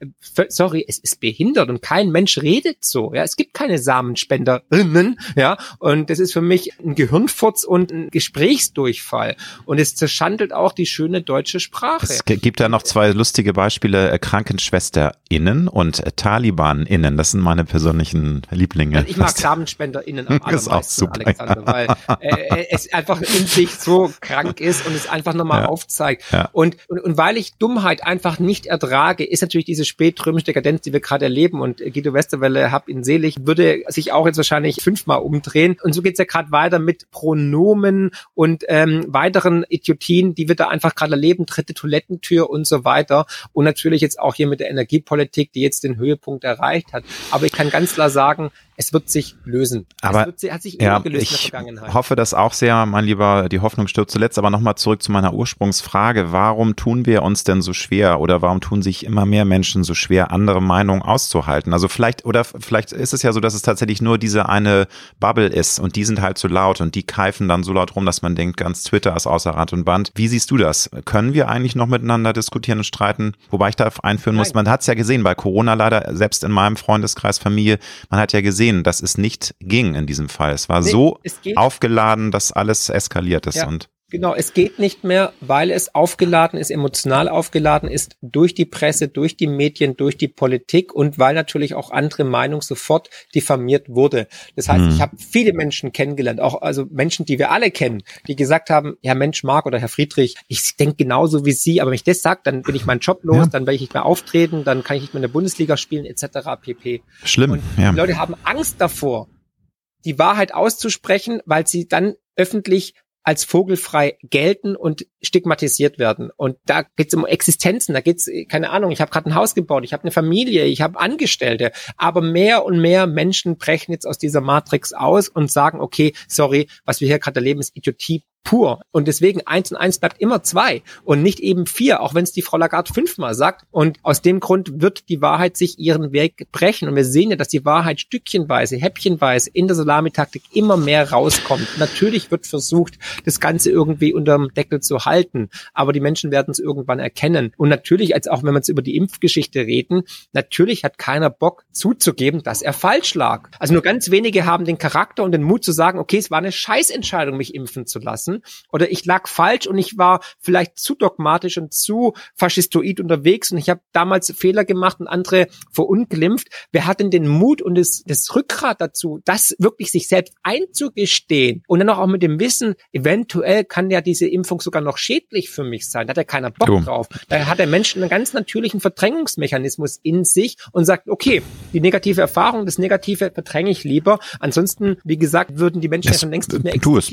sorry, es ist behindert und kein Mensch redet so. Ja, es gibt keine Samenspenderinnen, ja, und das ist für mich ein Gehirnfurz und ein Gespräch Gesprächsdurchfall. Und es zerschandelt auch die schöne deutsche Sprache. Es gibt da noch zwei lustige Beispiele, äh, KrankenschwesterInnen und äh, TalibanInnen. Das sind meine persönlichen Lieblinge. Ich mag SamenspenderInnen am allermeisten, ist auch super, Alexander, weil äh, es einfach in sich so krank ist und es einfach nochmal ja. aufzeigt. Ja. Und, und, und weil ich Dummheit einfach nicht ertrage, ist natürlich diese spätrömische Dekadenz, die wir gerade erleben. Und Guido Westerwelle, hab ihn selig, würde sich auch jetzt wahrscheinlich fünfmal umdrehen. Und so geht's ja gerade weiter mit Pronomen und ähm, weiteren Idiotien, die wir da einfach gerade erleben, dritte Toilettentür und so weiter. Und natürlich jetzt auch hier mit der Energiepolitik, die jetzt den Höhepunkt erreicht hat. Aber ich kann ganz klar sagen, es wird sich lösen. Aber wird, hat sich ja, gelöst ich in der Vergangenheit. hoffe das auch sehr, mein Lieber, die Hoffnung stirbt zuletzt. Aber nochmal zurück zu meiner Ursprungsfrage. Warum tun wir uns denn so schwer oder warum tun sich immer mehr Menschen so schwer, andere Meinungen auszuhalten? Also vielleicht, oder vielleicht ist es ja so, dass es tatsächlich nur diese eine Bubble ist und die sind halt so laut und die keifen dann so laut rum, dass man denkt, ganz Twitter ist außer Rand und Band. Wie siehst du das? Können wir eigentlich noch miteinander diskutieren und streiten? Wobei ich da einführen Nein. muss, man hat es ja gesehen, bei Corona leider, selbst in meinem Freundeskreis, Familie, man hat ja gesehen, sehen, dass es nicht ging in diesem Fall. Es war nee, so es aufgeladen, dass alles eskaliert ist ja. und Genau, es geht nicht mehr, weil es aufgeladen ist, emotional aufgeladen ist durch die Presse, durch die Medien, durch die Politik und weil natürlich auch andere Meinung sofort diffamiert wurde. Das heißt, hm. ich habe viele Menschen kennengelernt, auch also Menschen, die wir alle kennen, die gesagt haben, ja Mensch Marc oder Herr Friedrich, ich denke genauso wie Sie, aber wenn ich das sage, dann bin ich meinen Job los, ja. dann werde ich nicht mehr auftreten, dann kann ich nicht mehr in der Bundesliga spielen etc. pp. Schlimm. Und ja. die Leute haben Angst davor, die Wahrheit auszusprechen, weil sie dann öffentlich als vogelfrei gelten und stigmatisiert werden. Und da geht's um Existenzen, da geht's keine Ahnung, ich habe gerade ein Haus gebaut, ich habe eine Familie, ich habe Angestellte, aber mehr und mehr Menschen brechen jetzt aus dieser Matrix aus und sagen, okay, sorry, was wir hier gerade erleben, ist Idiotie pur. Und deswegen eins und eins bleibt immer zwei und nicht eben vier, auch wenn es die Frau Lagarde fünfmal sagt. Und aus dem Grund wird die Wahrheit sich ihren Weg brechen. Und wir sehen ja, dass die Wahrheit stückchenweise, häppchenweise in der Salamitaktik immer mehr rauskommt. Natürlich wird versucht, das Ganze irgendwie unterm Deckel zu halten, aber die Menschen werden es irgendwann erkennen. Und natürlich, als auch wenn wir jetzt über die Impfgeschichte reden, natürlich hat keiner Bock zuzugeben, dass er falsch lag. Also nur ganz wenige haben den Charakter und den Mut zu sagen, okay, es war eine Scheißentscheidung, mich impfen zu lassen lassen oder ich lag falsch und ich war vielleicht zu dogmatisch und zu faschistoid unterwegs und ich habe damals Fehler gemacht und andere verunglimpft. Wer hat denn den Mut und das, das Rückgrat dazu, das wirklich sich selbst einzugestehen und dann auch mit dem Wissen, eventuell kann ja diese Impfung sogar noch schädlich für mich sein. Da hat ja keiner Bock du. drauf. Da hat der Mensch einen ganz natürlichen Verdrängungsmechanismus in sich und sagt, okay, die negative Erfahrung, das Negative verdränge ich lieber. Ansonsten, wie gesagt, würden die Menschen es, ja schon längst nicht mehr existieren. Du, es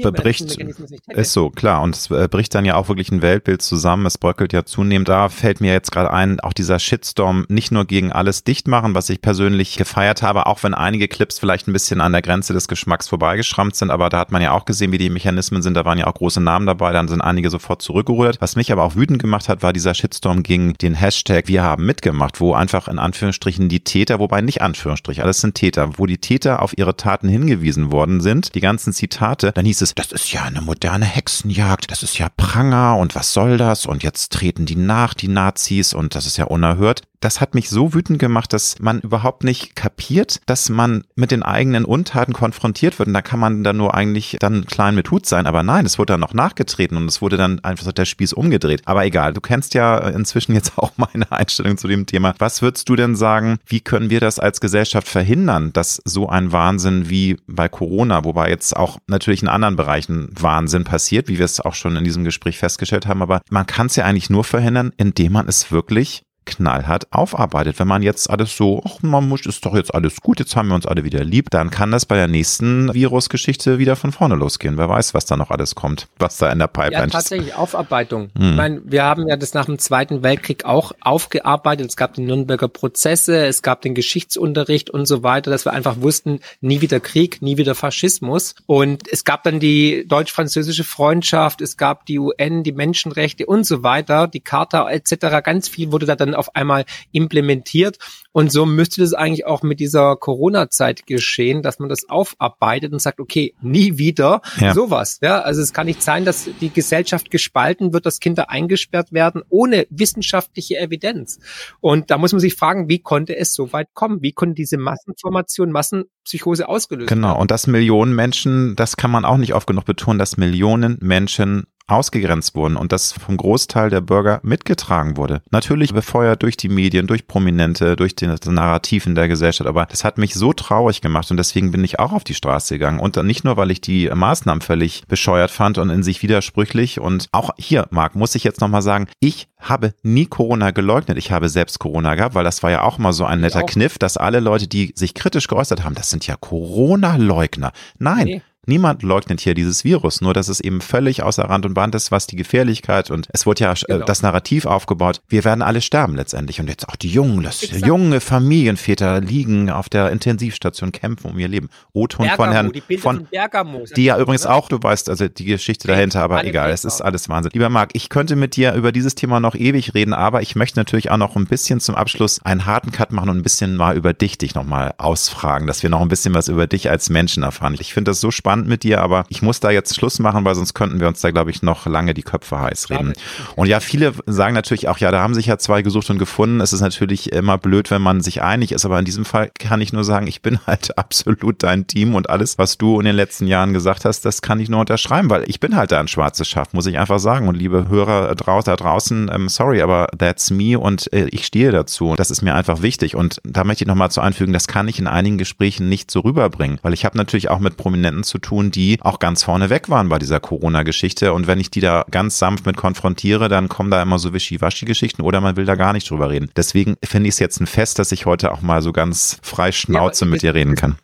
bebricht, ist so, klar. Und es äh, bricht dann ja auch wirklich ein Weltbild zusammen. Es bröckelt ja zunehmend. Da fällt mir jetzt gerade ein, auch dieser Shitstorm nicht nur gegen alles dicht machen, was ich persönlich gefeiert habe, auch wenn einige Clips vielleicht ein bisschen an der Grenze des Geschmacks vorbeigeschrammt sind. Aber da hat man ja auch gesehen, wie die Mechanismen sind. Da waren ja auch große Namen dabei. Dann sind einige sofort zurückgerudert. Was mich aber auch wütend gemacht hat, war dieser Shitstorm gegen den Hashtag Wir haben mitgemacht, wo einfach in Anführungsstrichen die Täter, wobei nicht Anführungsstrich, alles sind Täter, wo die Täter auf ihre Taten hingewiesen worden sind. Die ganzen Zitate. Dann hieß es, das ist ja eine moderne eine Hexenjagd, das ist ja Pranger und was soll das? Und jetzt treten die nach, die Nazis und das ist ja unerhört. Das hat mich so wütend gemacht, dass man überhaupt nicht kapiert, dass man mit den eigenen Untaten konfrontiert wird. Und da kann man dann nur eigentlich dann klein mit Hut sein. Aber nein, es wurde dann noch nachgetreten und es wurde dann einfach der Spieß umgedreht. Aber egal, du kennst ja inzwischen jetzt auch meine Einstellung zu dem Thema. Was würdest du denn sagen, wie können wir das als Gesellschaft verhindern, dass so ein Wahnsinn wie bei Corona, wobei jetzt auch natürlich in anderen Bereichen Wahnsinn passiert, wie wir es auch schon in diesem Gespräch festgestellt haben, aber man kann es ja eigentlich nur verhindern, indem man es wirklich knallhart aufarbeitet. Wenn man jetzt alles so, ach, man muss, ist doch jetzt alles gut, jetzt haben wir uns alle wieder lieb, dann kann das bei der nächsten Virusgeschichte wieder von vorne losgehen. Wer weiß, was da noch alles kommt, was da in der Pipeline ist. Ja, tatsächlich Aufarbeitung. Hm. Ich meine, wir haben ja das nach dem Zweiten Weltkrieg auch aufgearbeitet. Es gab die Nürnberger Prozesse, es gab den Geschichtsunterricht und so weiter, dass wir einfach wussten, nie wieder Krieg, nie wieder Faschismus. Und es gab dann die deutsch-französische Freundschaft, es gab die UN, die Menschenrechte und so weiter, die Charta etc. Ganz viel wurde da dann auf einmal implementiert. Und so müsste das eigentlich auch mit dieser Corona-Zeit geschehen, dass man das aufarbeitet und sagt, okay, nie wieder ja. sowas. Ja, also es kann nicht sein, dass die Gesellschaft gespalten wird, dass Kinder eingesperrt werden ohne wissenschaftliche Evidenz. Und da muss man sich fragen, wie konnte es so weit kommen? Wie konnte diese Massenformation, Massenpsychose ausgelöst genau. werden? Genau. Und dass Millionen Menschen, das kann man auch nicht oft genug betonen, dass Millionen Menschen ausgegrenzt wurden und das vom Großteil der Bürger mitgetragen wurde. Natürlich befeuert durch die Medien, durch Prominente, durch das Narrativ in der Gesellschaft, aber das hat mich so traurig gemacht und deswegen bin ich auch auf die Straße gegangen und nicht nur, weil ich die Maßnahmen völlig bescheuert fand und in sich widersprüchlich und auch hier, Marc, muss ich jetzt nochmal sagen, ich habe nie Corona geleugnet. Ich habe selbst Corona gehabt, weil das war ja auch mal so ein netter Kniff, dass alle Leute, die sich kritisch geäußert haben, das sind ja Corona-Leugner. Nein. Nee. Niemand leugnet hier dieses Virus, nur dass es eben völlig außer Rand und Band ist, was die Gefährlichkeit und es wurde ja äh, genau. das Narrativ aufgebaut, wir werden alle sterben letztendlich und jetzt auch die jungen, das Exakt. junge Familienväter liegen auf der Intensivstation, kämpfen um ihr Leben. O-Ton von Herrn die von, Bergamo, die ja übrigens ne? auch, du weißt, also die Geschichte dahinter, aber egal, es ist alles Wahnsinn. Lieber Marc, ich könnte mit dir über dieses Thema noch ewig reden, aber ich möchte natürlich auch noch ein bisschen zum Abschluss einen harten Cut machen und ein bisschen mal über dich dich nochmal ausfragen, dass wir noch ein bisschen was über dich als Menschen erfahren. Ich finde das so spannend spannend mit dir, aber ich muss da jetzt Schluss machen, weil sonst könnten wir uns da, glaube ich, noch lange die Köpfe heiß reden. Und ja, viele sagen natürlich auch, ja, da haben sich ja zwei gesucht und gefunden. Es ist natürlich immer blöd, wenn man sich einig ist, aber in diesem Fall kann ich nur sagen, ich bin halt absolut dein Team und alles, was du in den letzten Jahren gesagt hast, das kann ich nur unterschreiben, weil ich bin halt da ein schwarzes Schaf, muss ich einfach sagen. Und liebe Hörer da draußen, ähm, sorry, aber that's me und äh, ich stehe dazu. Das ist mir einfach wichtig. Und da möchte ich nochmal zu einfügen, das kann ich in einigen Gesprächen nicht so rüberbringen, weil ich habe natürlich auch mit Prominenten zu tun, die auch ganz vorne weg waren bei dieser Corona-Geschichte. Und wenn ich die da ganz sanft mit konfrontiere, dann kommen da immer so Wischiwaschi-Geschichten oder man will da gar nicht drüber reden. Deswegen finde ich es jetzt ein Fest, dass ich heute auch mal so ganz frei Schnauze ja, mit dir reden kann.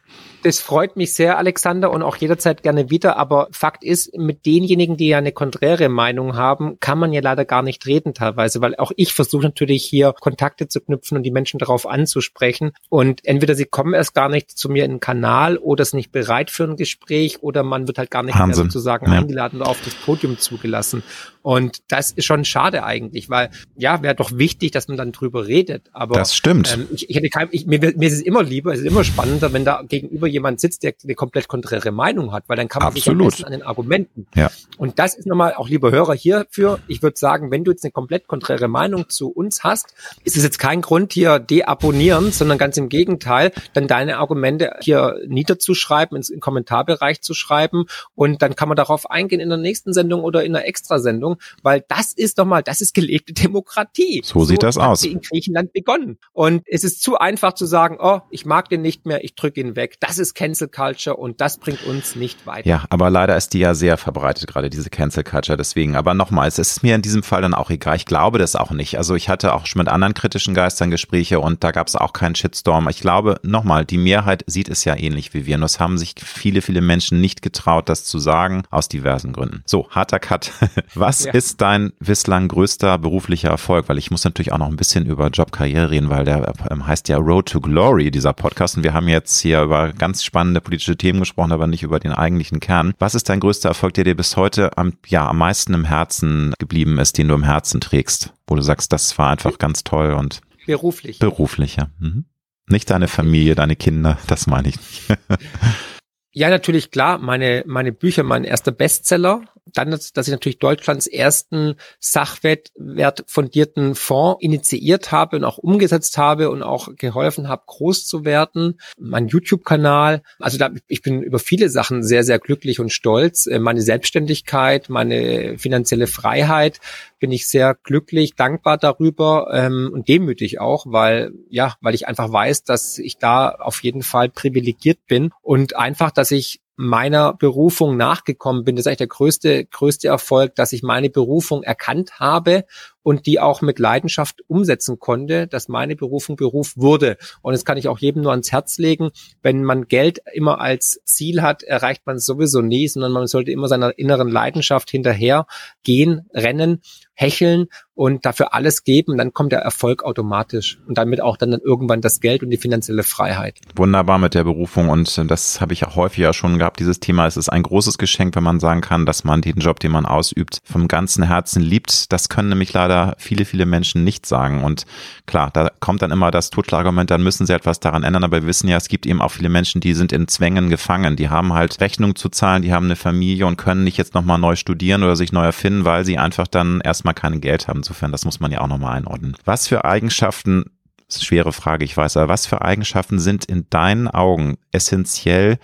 Das freut mich sehr, Alexander, und auch jederzeit gerne wieder. Aber Fakt ist, mit denjenigen, die ja eine konträre Meinung haben, kann man ja leider gar nicht reden teilweise, weil auch ich versuche natürlich hier Kontakte zu knüpfen und die Menschen darauf anzusprechen. Und entweder sie kommen erst gar nicht zu mir in den Kanal oder sind nicht bereit für ein Gespräch oder man wird halt gar nicht mehr sozusagen ja. eingeladen oder auf das Podium zugelassen. Und das ist schon schade eigentlich, weil ja, wäre doch wichtig, dass man dann drüber redet. Aber das stimmt. Ähm, ich, ich hätte kein, ich, mir, mir ist es immer lieber, es ist immer spannender, wenn da gegenüber jemand sitzt, der eine komplett konträre Meinung hat, weil dann kann man Absolut. sich an den Argumenten. Ja. Und das ist nochmal auch lieber Hörer hierfür. Ich würde sagen, wenn du jetzt eine komplett konträre Meinung zu uns hast, ist es jetzt kein Grund hier deabonnieren, sondern ganz im Gegenteil, dann deine Argumente hier niederzuschreiben, ins, Kommentarbereich zu schreiben und dann kann man darauf eingehen in der nächsten Sendung oder in der Extrasendung weil das ist doch mal, das ist gelebte Demokratie. So, so sieht das aus. in Griechenland begonnen. Und es ist zu einfach zu sagen, oh, ich mag den nicht mehr, ich drücke ihn weg. Das ist Cancel Culture und das bringt uns nicht weiter. Ja, aber leider ist die ja sehr verbreitet, gerade diese Cancel Culture. Deswegen, aber nochmals, es ist mir in diesem Fall dann auch egal. Ich glaube das auch nicht. Also ich hatte auch schon mit anderen kritischen Geistern Gespräche und da gab es auch keinen Shitstorm. Ich glaube, nochmal, die Mehrheit sieht es ja ähnlich wie wir. Nur es haben sich viele, viele Menschen nicht getraut, das zu sagen, aus diversen Gründen. So, harter Cut. Was ja. ist dein bislang größter beruflicher Erfolg? Weil ich muss natürlich auch noch ein bisschen über Jobkarriere reden, weil der ähm, heißt ja Road to Glory, dieser Podcast. Und wir haben jetzt hier über ganz spannende politische Themen gesprochen, aber nicht über den eigentlichen Kern. Was ist dein größter Erfolg, der dir bis heute am, ja, am meisten im Herzen geblieben ist, den du im Herzen trägst? Wo du sagst, das war einfach ganz toll und beruflich. Beruflich, ja. Mhm. Nicht deine Familie, deine Kinder, das meine ich nicht. Ja, natürlich klar. Meine, meine Bücher, mein erster Bestseller dann, dass ich natürlich Deutschlands ersten Sachwert fundierten Fonds initiiert habe und auch umgesetzt habe und auch geholfen habe, groß zu werden. Mein YouTube-Kanal, also da, ich bin über viele Sachen sehr, sehr glücklich und stolz. Äh, meine Selbstständigkeit, meine finanzielle Freiheit, bin ich sehr glücklich, dankbar darüber ähm, und demütig auch, weil ja, weil ich einfach weiß, dass ich da auf jeden Fall privilegiert bin und einfach, dass ich meiner Berufung nachgekommen bin. Das ist eigentlich der größte, größte Erfolg, dass ich meine Berufung erkannt habe und die auch mit Leidenschaft umsetzen konnte, dass meine Berufung Beruf wurde. Und das kann ich auch jedem nur ans Herz legen. Wenn man Geld immer als Ziel hat, erreicht man es sowieso nie, sondern man sollte immer seiner inneren Leidenschaft hinterher gehen, rennen, hecheln und dafür alles geben, dann kommt der Erfolg automatisch und damit auch dann, dann irgendwann das Geld und die finanzielle Freiheit. Wunderbar mit der Berufung und das habe ich auch häufiger schon gehabt, dieses Thema. Es ist ein großes Geschenk, wenn man sagen kann, dass man den Job, den man ausübt, vom ganzen Herzen liebt. Das können nämlich leider leider viele, viele Menschen nicht sagen. Und klar, da kommt dann immer das Totschlagargument, dann müssen sie etwas daran ändern. Aber wir wissen ja, es gibt eben auch viele Menschen, die sind in Zwängen gefangen. Die haben halt Rechnung zu zahlen, die haben eine Familie und können nicht jetzt nochmal neu studieren oder sich neu erfinden, weil sie einfach dann erstmal kein Geld haben. Insofern, das muss man ja auch nochmal einordnen. Was für Eigenschaften schwere Frage, ich weiß, aber was für Eigenschaften sind in deinen Augen essentiell,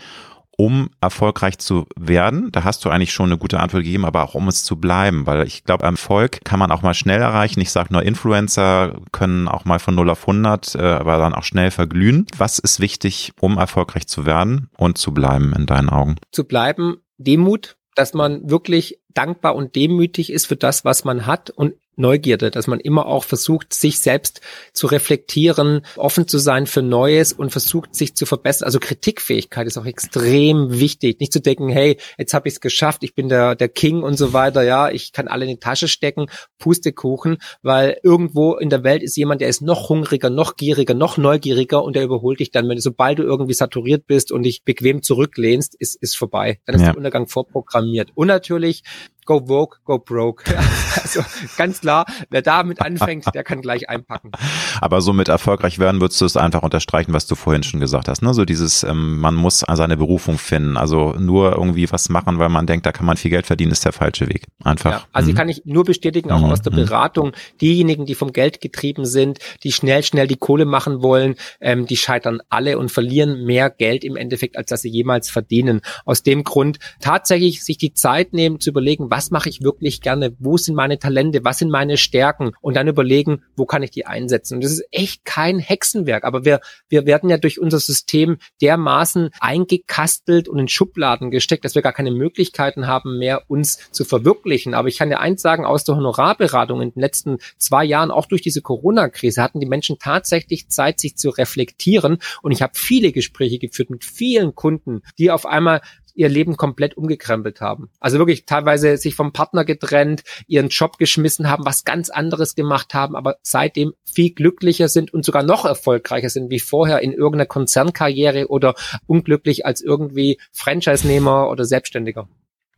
um erfolgreich zu werden? Da hast du eigentlich schon eine gute Antwort gegeben, aber auch um es zu bleiben, weil ich glaube, Erfolg kann man auch mal schnell erreichen. Ich sage nur, Influencer können auch mal von 0 auf 100, äh, aber dann auch schnell verglühen. Was ist wichtig, um erfolgreich zu werden und zu bleiben in deinen Augen? Zu bleiben, Demut, dass man wirklich dankbar und demütig ist für das, was man hat und Neugierde, dass man immer auch versucht, sich selbst zu reflektieren, offen zu sein für Neues und versucht, sich zu verbessern. Also Kritikfähigkeit ist auch extrem wichtig. Nicht zu denken, hey, jetzt habe ich es geschafft, ich bin der, der King und so weiter, ja, ich kann alle in die Tasche stecken, Pustekuchen, weil irgendwo in der Welt ist jemand, der ist noch hungriger, noch gieriger, noch neugieriger und der überholt dich dann. Wenn du, sobald du irgendwie saturiert bist und dich bequem zurücklehnst, ist, ist vorbei. Dann ist ja. der Untergang vorprogrammiert. Und natürlich go woke, go broke. also ganz klar, wer damit anfängt, der kann gleich einpacken. Aber somit erfolgreich werden, würdest du es einfach unterstreichen, was du vorhin schon gesagt hast. Ne? So dieses, ähm, man muss seine Berufung finden. Also nur irgendwie was machen, weil man denkt, da kann man viel Geld verdienen, ist der falsche Weg. Einfach. Ja, also mhm. kann ich nur bestätigen, auch mhm. aus der mhm. Beratung, diejenigen, die vom Geld getrieben sind, die schnell, schnell die Kohle machen wollen, ähm, die scheitern alle und verlieren mehr Geld im Endeffekt, als dass sie jemals verdienen. Aus dem Grund tatsächlich sich die Zeit nehmen zu überlegen, was mache ich wirklich gerne, wo sind meine Talente, was sind meine Stärken und dann überlegen, wo kann ich die einsetzen. Und das ist echt kein Hexenwerk, aber wir, wir werden ja durch unser System dermaßen eingekastelt und in Schubladen gesteckt, dass wir gar keine Möglichkeiten haben mehr, uns zu verwirklichen. Aber ich kann dir eins sagen, aus der Honorarberatung in den letzten zwei Jahren, auch durch diese Corona-Krise, hatten die Menschen tatsächlich Zeit, sich zu reflektieren. Und ich habe viele Gespräche geführt mit vielen Kunden, die auf einmal ihr Leben komplett umgekrempelt haben. Also wirklich teilweise sich vom Partner getrennt, ihren Job geschmissen haben, was ganz anderes gemacht haben, aber seitdem viel glücklicher sind und sogar noch erfolgreicher sind wie vorher in irgendeiner Konzernkarriere oder unglücklich als irgendwie Franchise-Nehmer oder Selbstständiger.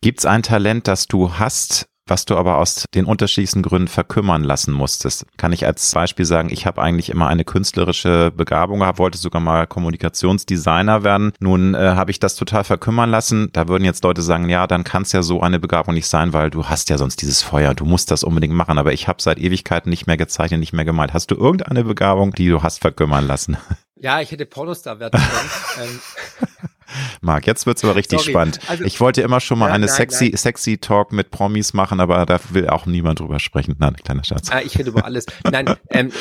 Gibt es ein Talent, das du hast, was du aber aus den unterschiedlichsten Gründen verkümmern lassen musstest. Kann ich als Beispiel sagen, ich habe eigentlich immer eine künstlerische Begabung gehabt, wollte sogar mal Kommunikationsdesigner werden. Nun äh, habe ich das total verkümmern lassen. Da würden jetzt Leute sagen, ja, dann kann es ja so eine Begabung nicht sein, weil du hast ja sonst dieses Feuer, du musst das unbedingt machen. Aber ich habe seit Ewigkeiten nicht mehr gezeichnet, nicht mehr gemalt. Hast du irgendeine Begabung, die du hast verkümmern lassen? Ja, ich hätte Pornostar werden können. Ähm, Marc, jetzt wird's aber richtig Sorry. spannend. Also, ich wollte immer schon mal ja, eine nein, sexy, nein. sexy Talk mit Promis machen, aber da will auch niemand drüber sprechen. Nein, kleiner Schatz. Ah, ich rede über alles. Nein, ähm,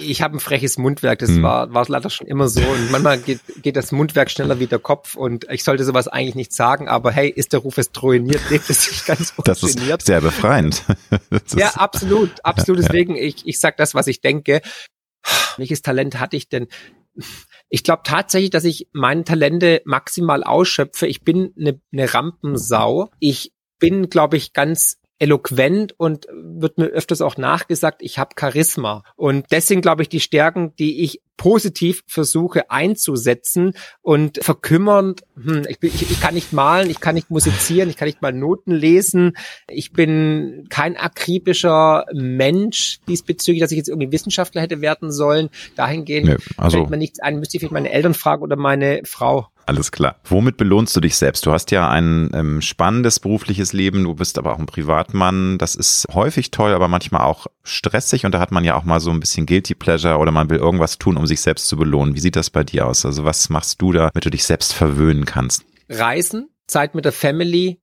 ich habe ein freches Mundwerk. Das hm. war, war leider schon immer so. Und manchmal geht, geht das Mundwerk schneller wie der Kopf. Und ich sollte sowas eigentlich nicht sagen, aber hey, ist der Ruf es ruiniert, lebt es sich ganz Das ist sehr befreiend. ja, absolut, absolut. Deswegen, ich, ich sag das, was ich denke. Welches Talent hatte ich denn? Ich glaube tatsächlich, dass ich meine Talente maximal ausschöpfe. Ich bin eine, eine Rampensau. Ich bin, glaube ich, ganz eloquent und wird mir öfters auch nachgesagt, ich habe Charisma. Und deswegen glaube ich, die Stärken, die ich positiv versuche einzusetzen und verkümmernd, hm, ich, bin, ich, ich kann nicht malen, ich kann nicht musizieren, ich kann nicht mal Noten lesen, ich bin kein akribischer Mensch diesbezüglich, dass ich jetzt irgendwie Wissenschaftler hätte werden sollen. Dahingehend nee, also, fällt mir nichts ein, müsste ich vielleicht meine Eltern fragen oder meine Frau. Alles klar. Womit belohnst du dich selbst? Du hast ja ein ähm, spannendes berufliches Leben, du bist aber auch ein Privatmann. Das ist häufig toll, aber manchmal auch stressig und da hat man ja auch mal so ein bisschen Guilty Pleasure oder man will irgendwas tun, um sich selbst zu belohnen. Wie sieht das bei dir aus? Also was machst du da, damit du dich selbst verwöhnen kannst? Reisen, Zeit mit der Family,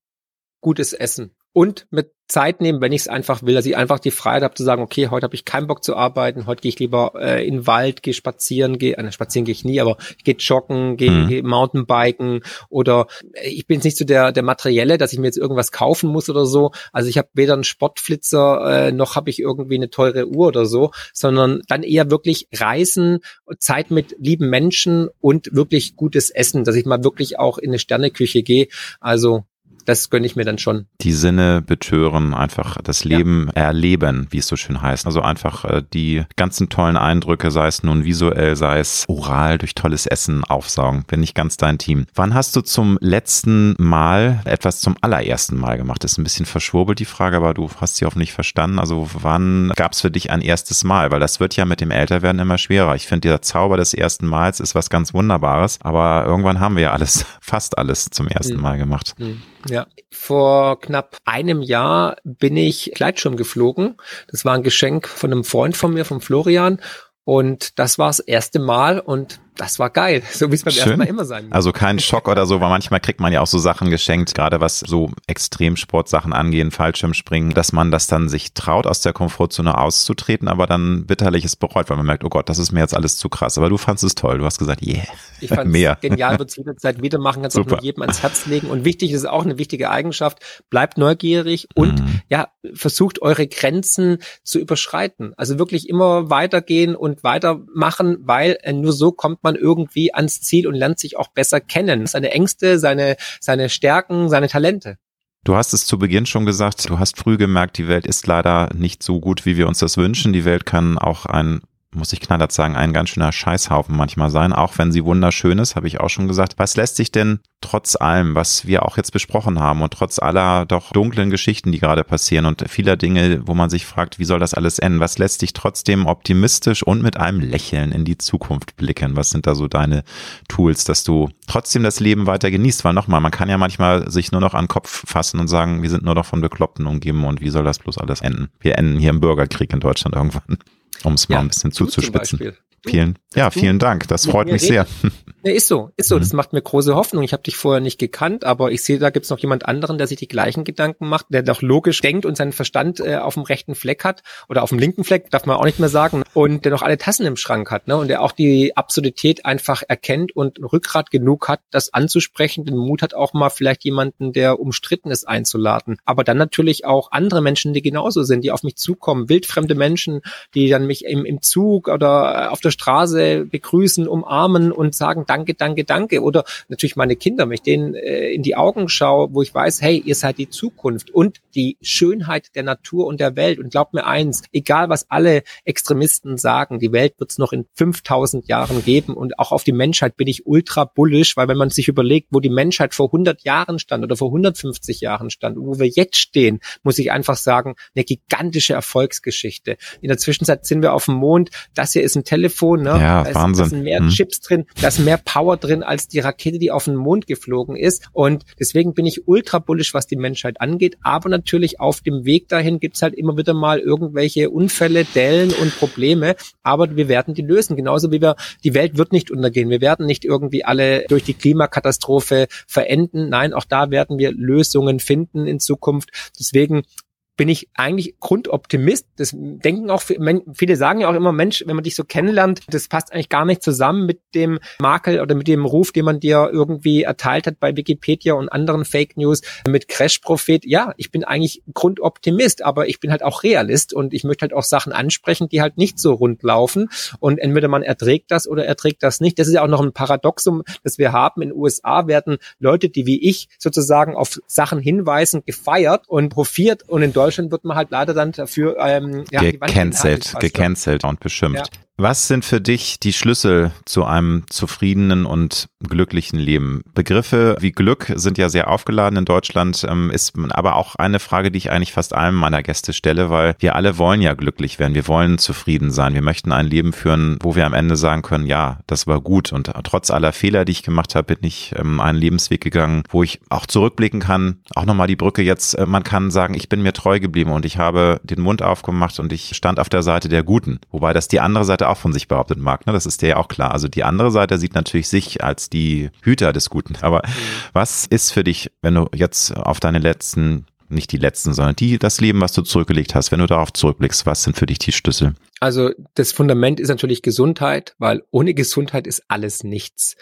gutes Essen und mit Zeit nehmen, wenn ich es einfach will, dass ich einfach die Freiheit habe zu sagen, okay, heute habe ich keinen Bock zu arbeiten, heute gehe ich lieber äh, in den Wald, gehe spazieren, gehe, äh, spazieren gehe ich nie, aber ich gehe joggen, gehe mhm. geh Mountainbiken oder äh, ich bin jetzt nicht so der der materielle, dass ich mir jetzt irgendwas kaufen muss oder so. Also ich habe weder einen Sportflitzer äh, noch habe ich irgendwie eine teure Uhr oder so, sondern dann eher wirklich Reisen, Zeit mit lieben Menschen und wirklich gutes Essen, dass ich mal wirklich auch in eine Sterneküche gehe. Also das gönne ich mir dann schon. Die Sinne betören, einfach das Leben ja. erleben, wie es so schön heißt. Also einfach äh, die ganzen tollen Eindrücke, sei es nun visuell, sei es oral durch tolles Essen aufsaugen. Bin ich ganz dein Team. Wann hast du zum letzten Mal etwas zum allerersten Mal gemacht? Das ist ein bisschen verschwurbelt die Frage, aber du hast sie hoffentlich verstanden. Also wann gab es für dich ein erstes Mal? Weil das wird ja mit dem Älterwerden immer schwerer. Ich finde, dieser Zauber des ersten Mals ist was ganz Wunderbares, aber irgendwann haben wir ja alles, fast alles zum ersten hm. Mal gemacht. Hm. Ja, vor knapp einem Jahr bin ich Gleitschirm geflogen. Das war ein Geschenk von einem Freund von mir, von Florian. Und das war das erste Mal und das war geil, so wie es beim Schön. ersten Mal immer sein muss. Also kein Schock oder so, weil manchmal kriegt man ja auch so Sachen geschenkt, gerade was so Extremsportsachen angehen, Fallschirmspringen, dass man das dann sich traut, aus der Komfortzone auszutreten, aber dann bitterliches bereut, weil man merkt, oh Gott, das ist mir jetzt alles zu krass. Aber du fandest es toll, du hast gesagt, yeah, ich fand mehr. genial, wird es jederzeit wieder machen, kannst auch nur jedem ans Herz legen. Und wichtig ist auch eine wichtige Eigenschaft, bleibt neugierig und mhm. ja, versucht eure Grenzen zu überschreiten. Also wirklich immer weitergehen und weitermachen, weil äh, nur so kommt man irgendwie ans Ziel und lernt sich auch besser kennen. Seine Ängste, seine, seine Stärken, seine Talente. Du hast es zu Beginn schon gesagt, du hast früh gemerkt, die Welt ist leider nicht so gut, wie wir uns das wünschen. Die Welt kann auch ein muss ich knallhart sagen, ein ganz schöner Scheißhaufen manchmal sein, auch wenn sie wunderschön ist, habe ich auch schon gesagt. Was lässt sich denn trotz allem, was wir auch jetzt besprochen haben und trotz aller doch dunklen Geschichten, die gerade passieren und vieler Dinge, wo man sich fragt, wie soll das alles enden, was lässt sich trotzdem optimistisch und mit einem Lächeln in die Zukunft blicken? Was sind da so deine Tools, dass du trotzdem das Leben weiter genießt? Weil nochmal, man kann ja manchmal sich nur noch an den Kopf fassen und sagen, wir sind nur noch von Bekloppten umgeben und wie soll das bloß alles enden? Wir enden hier im Bürgerkrieg in Deutschland irgendwann um es mal ja, ein bisschen zuzuspitzen. Vielen, ja, vielen Dank. Das freut mich sehr. Ja, ist so, ist so. Das mhm. macht mir große Hoffnung. Ich habe dich vorher nicht gekannt, aber ich sehe, da gibt's noch jemand anderen, der sich die gleichen Gedanken macht, der doch logisch denkt und seinen Verstand äh, auf dem rechten Fleck hat oder auf dem linken Fleck, darf man auch nicht mehr sagen, und der noch alle Tassen im Schrank hat, ne? Und der auch die Absurdität einfach erkennt und Rückgrat genug hat, das anzusprechen, den Mut hat auch mal vielleicht jemanden, der umstritten ist, einzuladen. Aber dann natürlich auch andere Menschen, die genauso sind, die auf mich zukommen, wildfremde Menschen, die dann mich im, im Zug oder auf der Straße begrüßen, umarmen und sagen, danke, danke, danke. Oder natürlich meine Kinder, wenn ich denen äh, in die Augen schaue, wo ich weiß, hey, ihr seid die Zukunft und die Schönheit der Natur und der Welt. Und glaubt mir eins, egal was alle Extremisten sagen, die Welt wird es noch in 5000 Jahren geben und auch auf die Menschheit bin ich ultra bullish, weil wenn man sich überlegt, wo die Menschheit vor 100 Jahren stand oder vor 150 Jahren stand wo wir jetzt stehen, muss ich einfach sagen, eine gigantische Erfolgsgeschichte. In der Zwischenzeit sind wir auf dem Mond. Das hier ist ein Telefon, ne? Ja, da, Wahnsinn. da sind mehr hm. Chips drin, da ist mehr Power drin als die Rakete, die auf den Mond geflogen ist. Und deswegen bin ich ultra bullish, was die Menschheit angeht. Aber natürlich auf dem Weg dahin gibt's halt immer wieder mal irgendwelche Unfälle, Dellen und Probleme. Aber wir werden die lösen. Genauso wie wir, die Welt wird nicht untergehen. Wir werden nicht irgendwie alle durch die Klimakatastrophe verenden. Nein, auch da werden wir Lösungen finden in Zukunft. Deswegen bin ich eigentlich Grundoptimist. Das denken auch viele sagen ja auch immer, Mensch, wenn man dich so kennenlernt, das passt eigentlich gar nicht zusammen mit dem Makel oder mit dem Ruf, den man dir irgendwie erteilt hat bei Wikipedia und anderen Fake News mit Crash Prophet. Ja, ich bin eigentlich Grundoptimist, aber ich bin halt auch Realist und ich möchte halt auch Sachen ansprechen, die halt nicht so rund laufen und entweder man erträgt das oder erträgt das nicht. Das ist ja auch noch ein Paradoxum, das wir haben. In den USA werden Leute, die wie ich sozusagen auf Sachen hinweisen, gefeiert und profiert und in Deutschland Deutschland wird man halt leider dann dafür ähm, ja, gecancelt, gecancelt und beschimpft. Ja. Was sind für dich die Schlüssel zu einem zufriedenen und glücklichen Leben? Begriffe wie Glück sind ja sehr aufgeladen in Deutschland, ähm, ist aber auch eine Frage, die ich eigentlich fast allen meiner Gäste stelle, weil wir alle wollen ja glücklich werden. Wir wollen zufrieden sein. Wir möchten ein Leben führen, wo wir am Ende sagen können, ja, das war gut. Und trotz aller Fehler, die ich gemacht habe, bin ich ähm, einen Lebensweg gegangen, wo ich auch zurückblicken kann. Auch nochmal die Brücke jetzt. Äh, man kann sagen, ich bin mir treu geblieben und ich habe den Mund aufgemacht und ich stand auf der Seite der Guten. Wobei das die andere Seite Seite auch von sich behauptet mag. Ne? Das ist dir ja auch klar. Also die andere Seite sieht natürlich sich als die Hüter des Guten. Aber mhm. was ist für dich, wenn du jetzt auf deine letzten nicht die letzten, sondern die, das Leben, was du zurückgelegt hast, wenn du darauf zurückblickst, was sind für dich die Schlüssel? Also das Fundament ist natürlich Gesundheit, weil ohne Gesundheit ist alles nichts.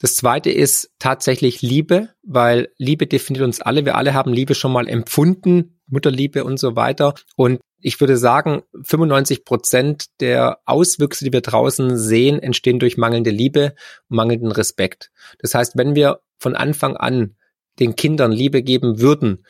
Das zweite ist tatsächlich Liebe, weil Liebe definiert uns alle. Wir alle haben Liebe schon mal empfunden, Mutterliebe und so weiter. Und ich würde sagen, 95 Prozent der Auswüchse, die wir draußen sehen, entstehen durch mangelnde Liebe, mangelnden Respekt. Das heißt, wenn wir von Anfang an den Kindern Liebe geben würden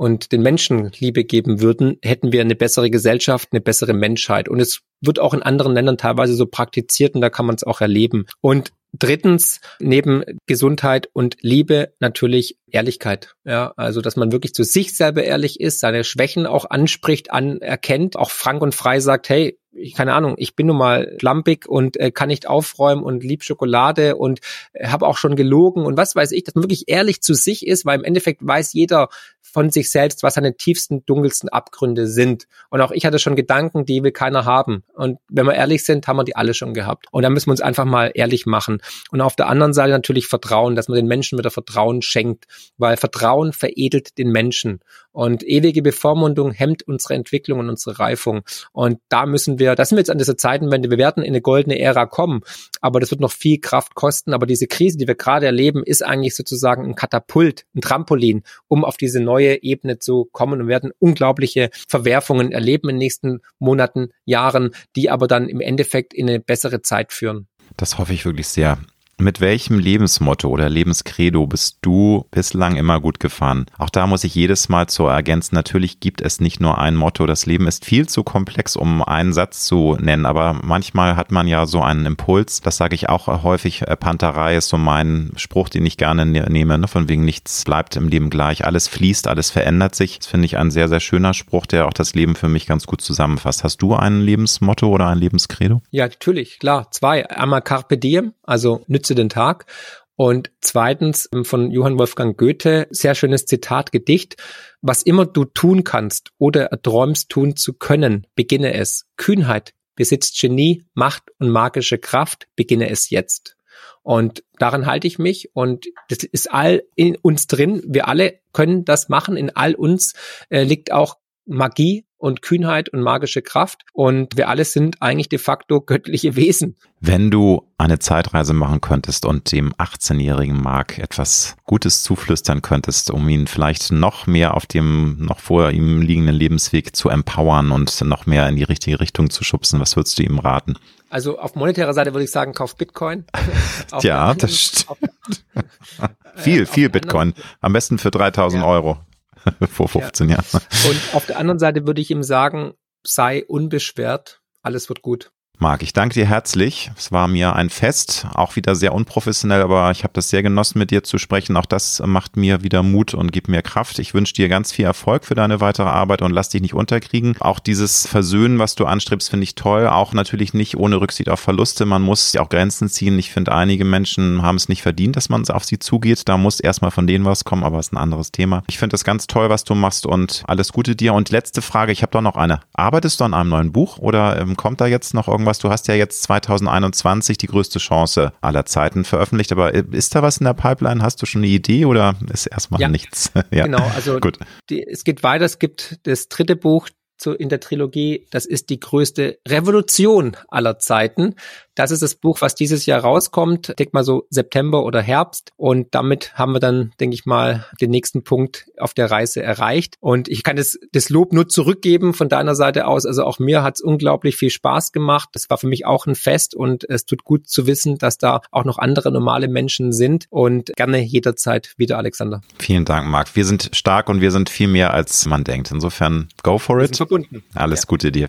und den Menschen Liebe geben würden, hätten wir eine bessere Gesellschaft, eine bessere Menschheit. Und es wird auch in anderen Ländern teilweise so praktiziert und da kann man es auch erleben. Und drittens, neben Gesundheit und Liebe natürlich Ehrlichkeit. Ja, also, dass man wirklich zu sich selber ehrlich ist, seine Schwächen auch anspricht, anerkennt, auch frank und frei sagt, hey, ich, keine Ahnung, ich bin nun mal schlampig und äh, kann nicht aufräumen und lieb Schokolade und äh, habe auch schon gelogen und was weiß ich, dass man wirklich ehrlich zu sich ist, weil im Endeffekt weiß jeder von sich selbst, was seine tiefsten, dunkelsten Abgründe sind. Und auch ich hatte schon Gedanken, die will keiner haben. Und wenn wir ehrlich sind, haben wir die alle schon gehabt. Und da müssen wir uns einfach mal ehrlich machen. Und auf der anderen Seite natürlich Vertrauen, dass man den Menschen wieder Vertrauen schenkt, weil Vertrauen veredelt den Menschen. Und ewige Bevormundung hemmt unsere Entwicklung und unsere Reifung. Und da müssen wir, da sind wir jetzt an dieser Zeitenwende, wir werden in eine goldene Ära kommen, aber das wird noch viel Kraft kosten. Aber diese Krise, die wir gerade erleben, ist eigentlich sozusagen ein Katapult, ein Trampolin, um auf diese neue Ebene zu kommen und werden unglaubliche Verwerfungen erleben in den nächsten Monaten, Jahren, die aber dann im Endeffekt in eine bessere Zeit führen. Das hoffe ich wirklich sehr. Mit welchem Lebensmotto oder Lebenskredo bist du bislang immer gut gefahren? Auch da muss ich jedes Mal zu ergänzen, natürlich gibt es nicht nur ein Motto. Das Leben ist viel zu komplex, um einen Satz zu nennen, aber manchmal hat man ja so einen Impuls. Das sage ich auch häufig. Äh, Panterei ist so mein Spruch, den ich gerne ne-, nehme, ne? von wegen nichts bleibt im Leben gleich. Alles fließt, alles verändert sich. Das finde ich ein sehr, sehr schöner Spruch, der auch das Leben für mich ganz gut zusammenfasst. Hast du ein Lebensmotto oder ein Lebenskredo? Ja, natürlich, klar. Zwei. Einmal Carpe Diem, also nütze nutze den Tag. Und zweitens ähm, von Johann Wolfgang Goethe, sehr schönes Zitat, Gedicht. Was immer du tun kannst oder erträumst tun zu können, beginne es. Kühnheit besitzt Genie, Macht und magische Kraft, beginne es jetzt. Und daran halte ich mich und das ist all in uns drin. Wir alle können das machen. In all uns äh, liegt auch Magie und Kühnheit und magische Kraft. Und wir alle sind eigentlich de facto göttliche Wesen. Wenn du eine Zeitreise machen könntest und dem 18-jährigen Mark etwas Gutes zuflüstern könntest, um ihn vielleicht noch mehr auf dem noch vor ihm liegenden Lebensweg zu empowern und noch mehr in die richtige Richtung zu schubsen, was würdest du ihm raten? Also auf monetärer Seite würde ich sagen, kauf Bitcoin. ja, das stimmt. viel, viel Bitcoin. Am besten für 3000 ja. Euro. vor 15 ja. Jahren. Und auf der anderen Seite würde ich ihm sagen, sei unbeschwert, alles wird gut. Marc, ich danke dir herzlich. Es war mir ein Fest, auch wieder sehr unprofessionell, aber ich habe das sehr genossen, mit dir zu sprechen. Auch das macht mir wieder Mut und gibt mir Kraft. Ich wünsche dir ganz viel Erfolg für deine weitere Arbeit und lass dich nicht unterkriegen. Auch dieses Versöhnen, was du anstrebst, finde ich toll. Auch natürlich nicht ohne Rücksicht auf Verluste. Man muss auch Grenzen ziehen. Ich finde, einige Menschen haben es nicht verdient, dass man auf sie zugeht. Da muss erstmal von denen was kommen, aber es ist ein anderes Thema. Ich finde das ganz toll, was du machst und alles Gute dir. Und letzte Frage, ich habe doch noch eine. Arbeitest du an einem neuen Buch oder ähm, kommt da jetzt noch irgendwas? Du hast ja jetzt 2021 die größte Chance aller Zeiten veröffentlicht, aber ist da was in der Pipeline? Hast du schon eine Idee oder ist erstmal ja, nichts? ja, genau. Also Gut. Die, es geht weiter. Es gibt das dritte Buch zu, in der Trilogie. Das ist die größte Revolution aller Zeiten. Das ist das Buch, was dieses Jahr rauskommt. Denk mal so September oder Herbst. Und damit haben wir dann, denke ich mal, den nächsten Punkt auf der Reise erreicht. Und ich kann das, das Lob nur zurückgeben von deiner Seite aus. Also auch mir hat es unglaublich viel Spaß gemacht. Das war für mich auch ein Fest und es tut gut zu wissen, dass da auch noch andere normale Menschen sind. Und gerne jederzeit wieder, Alexander. Vielen Dank, Marc. Wir sind stark und wir sind viel mehr, als man denkt. Insofern, go for it. Verbunden. Alles ja. Gute dir.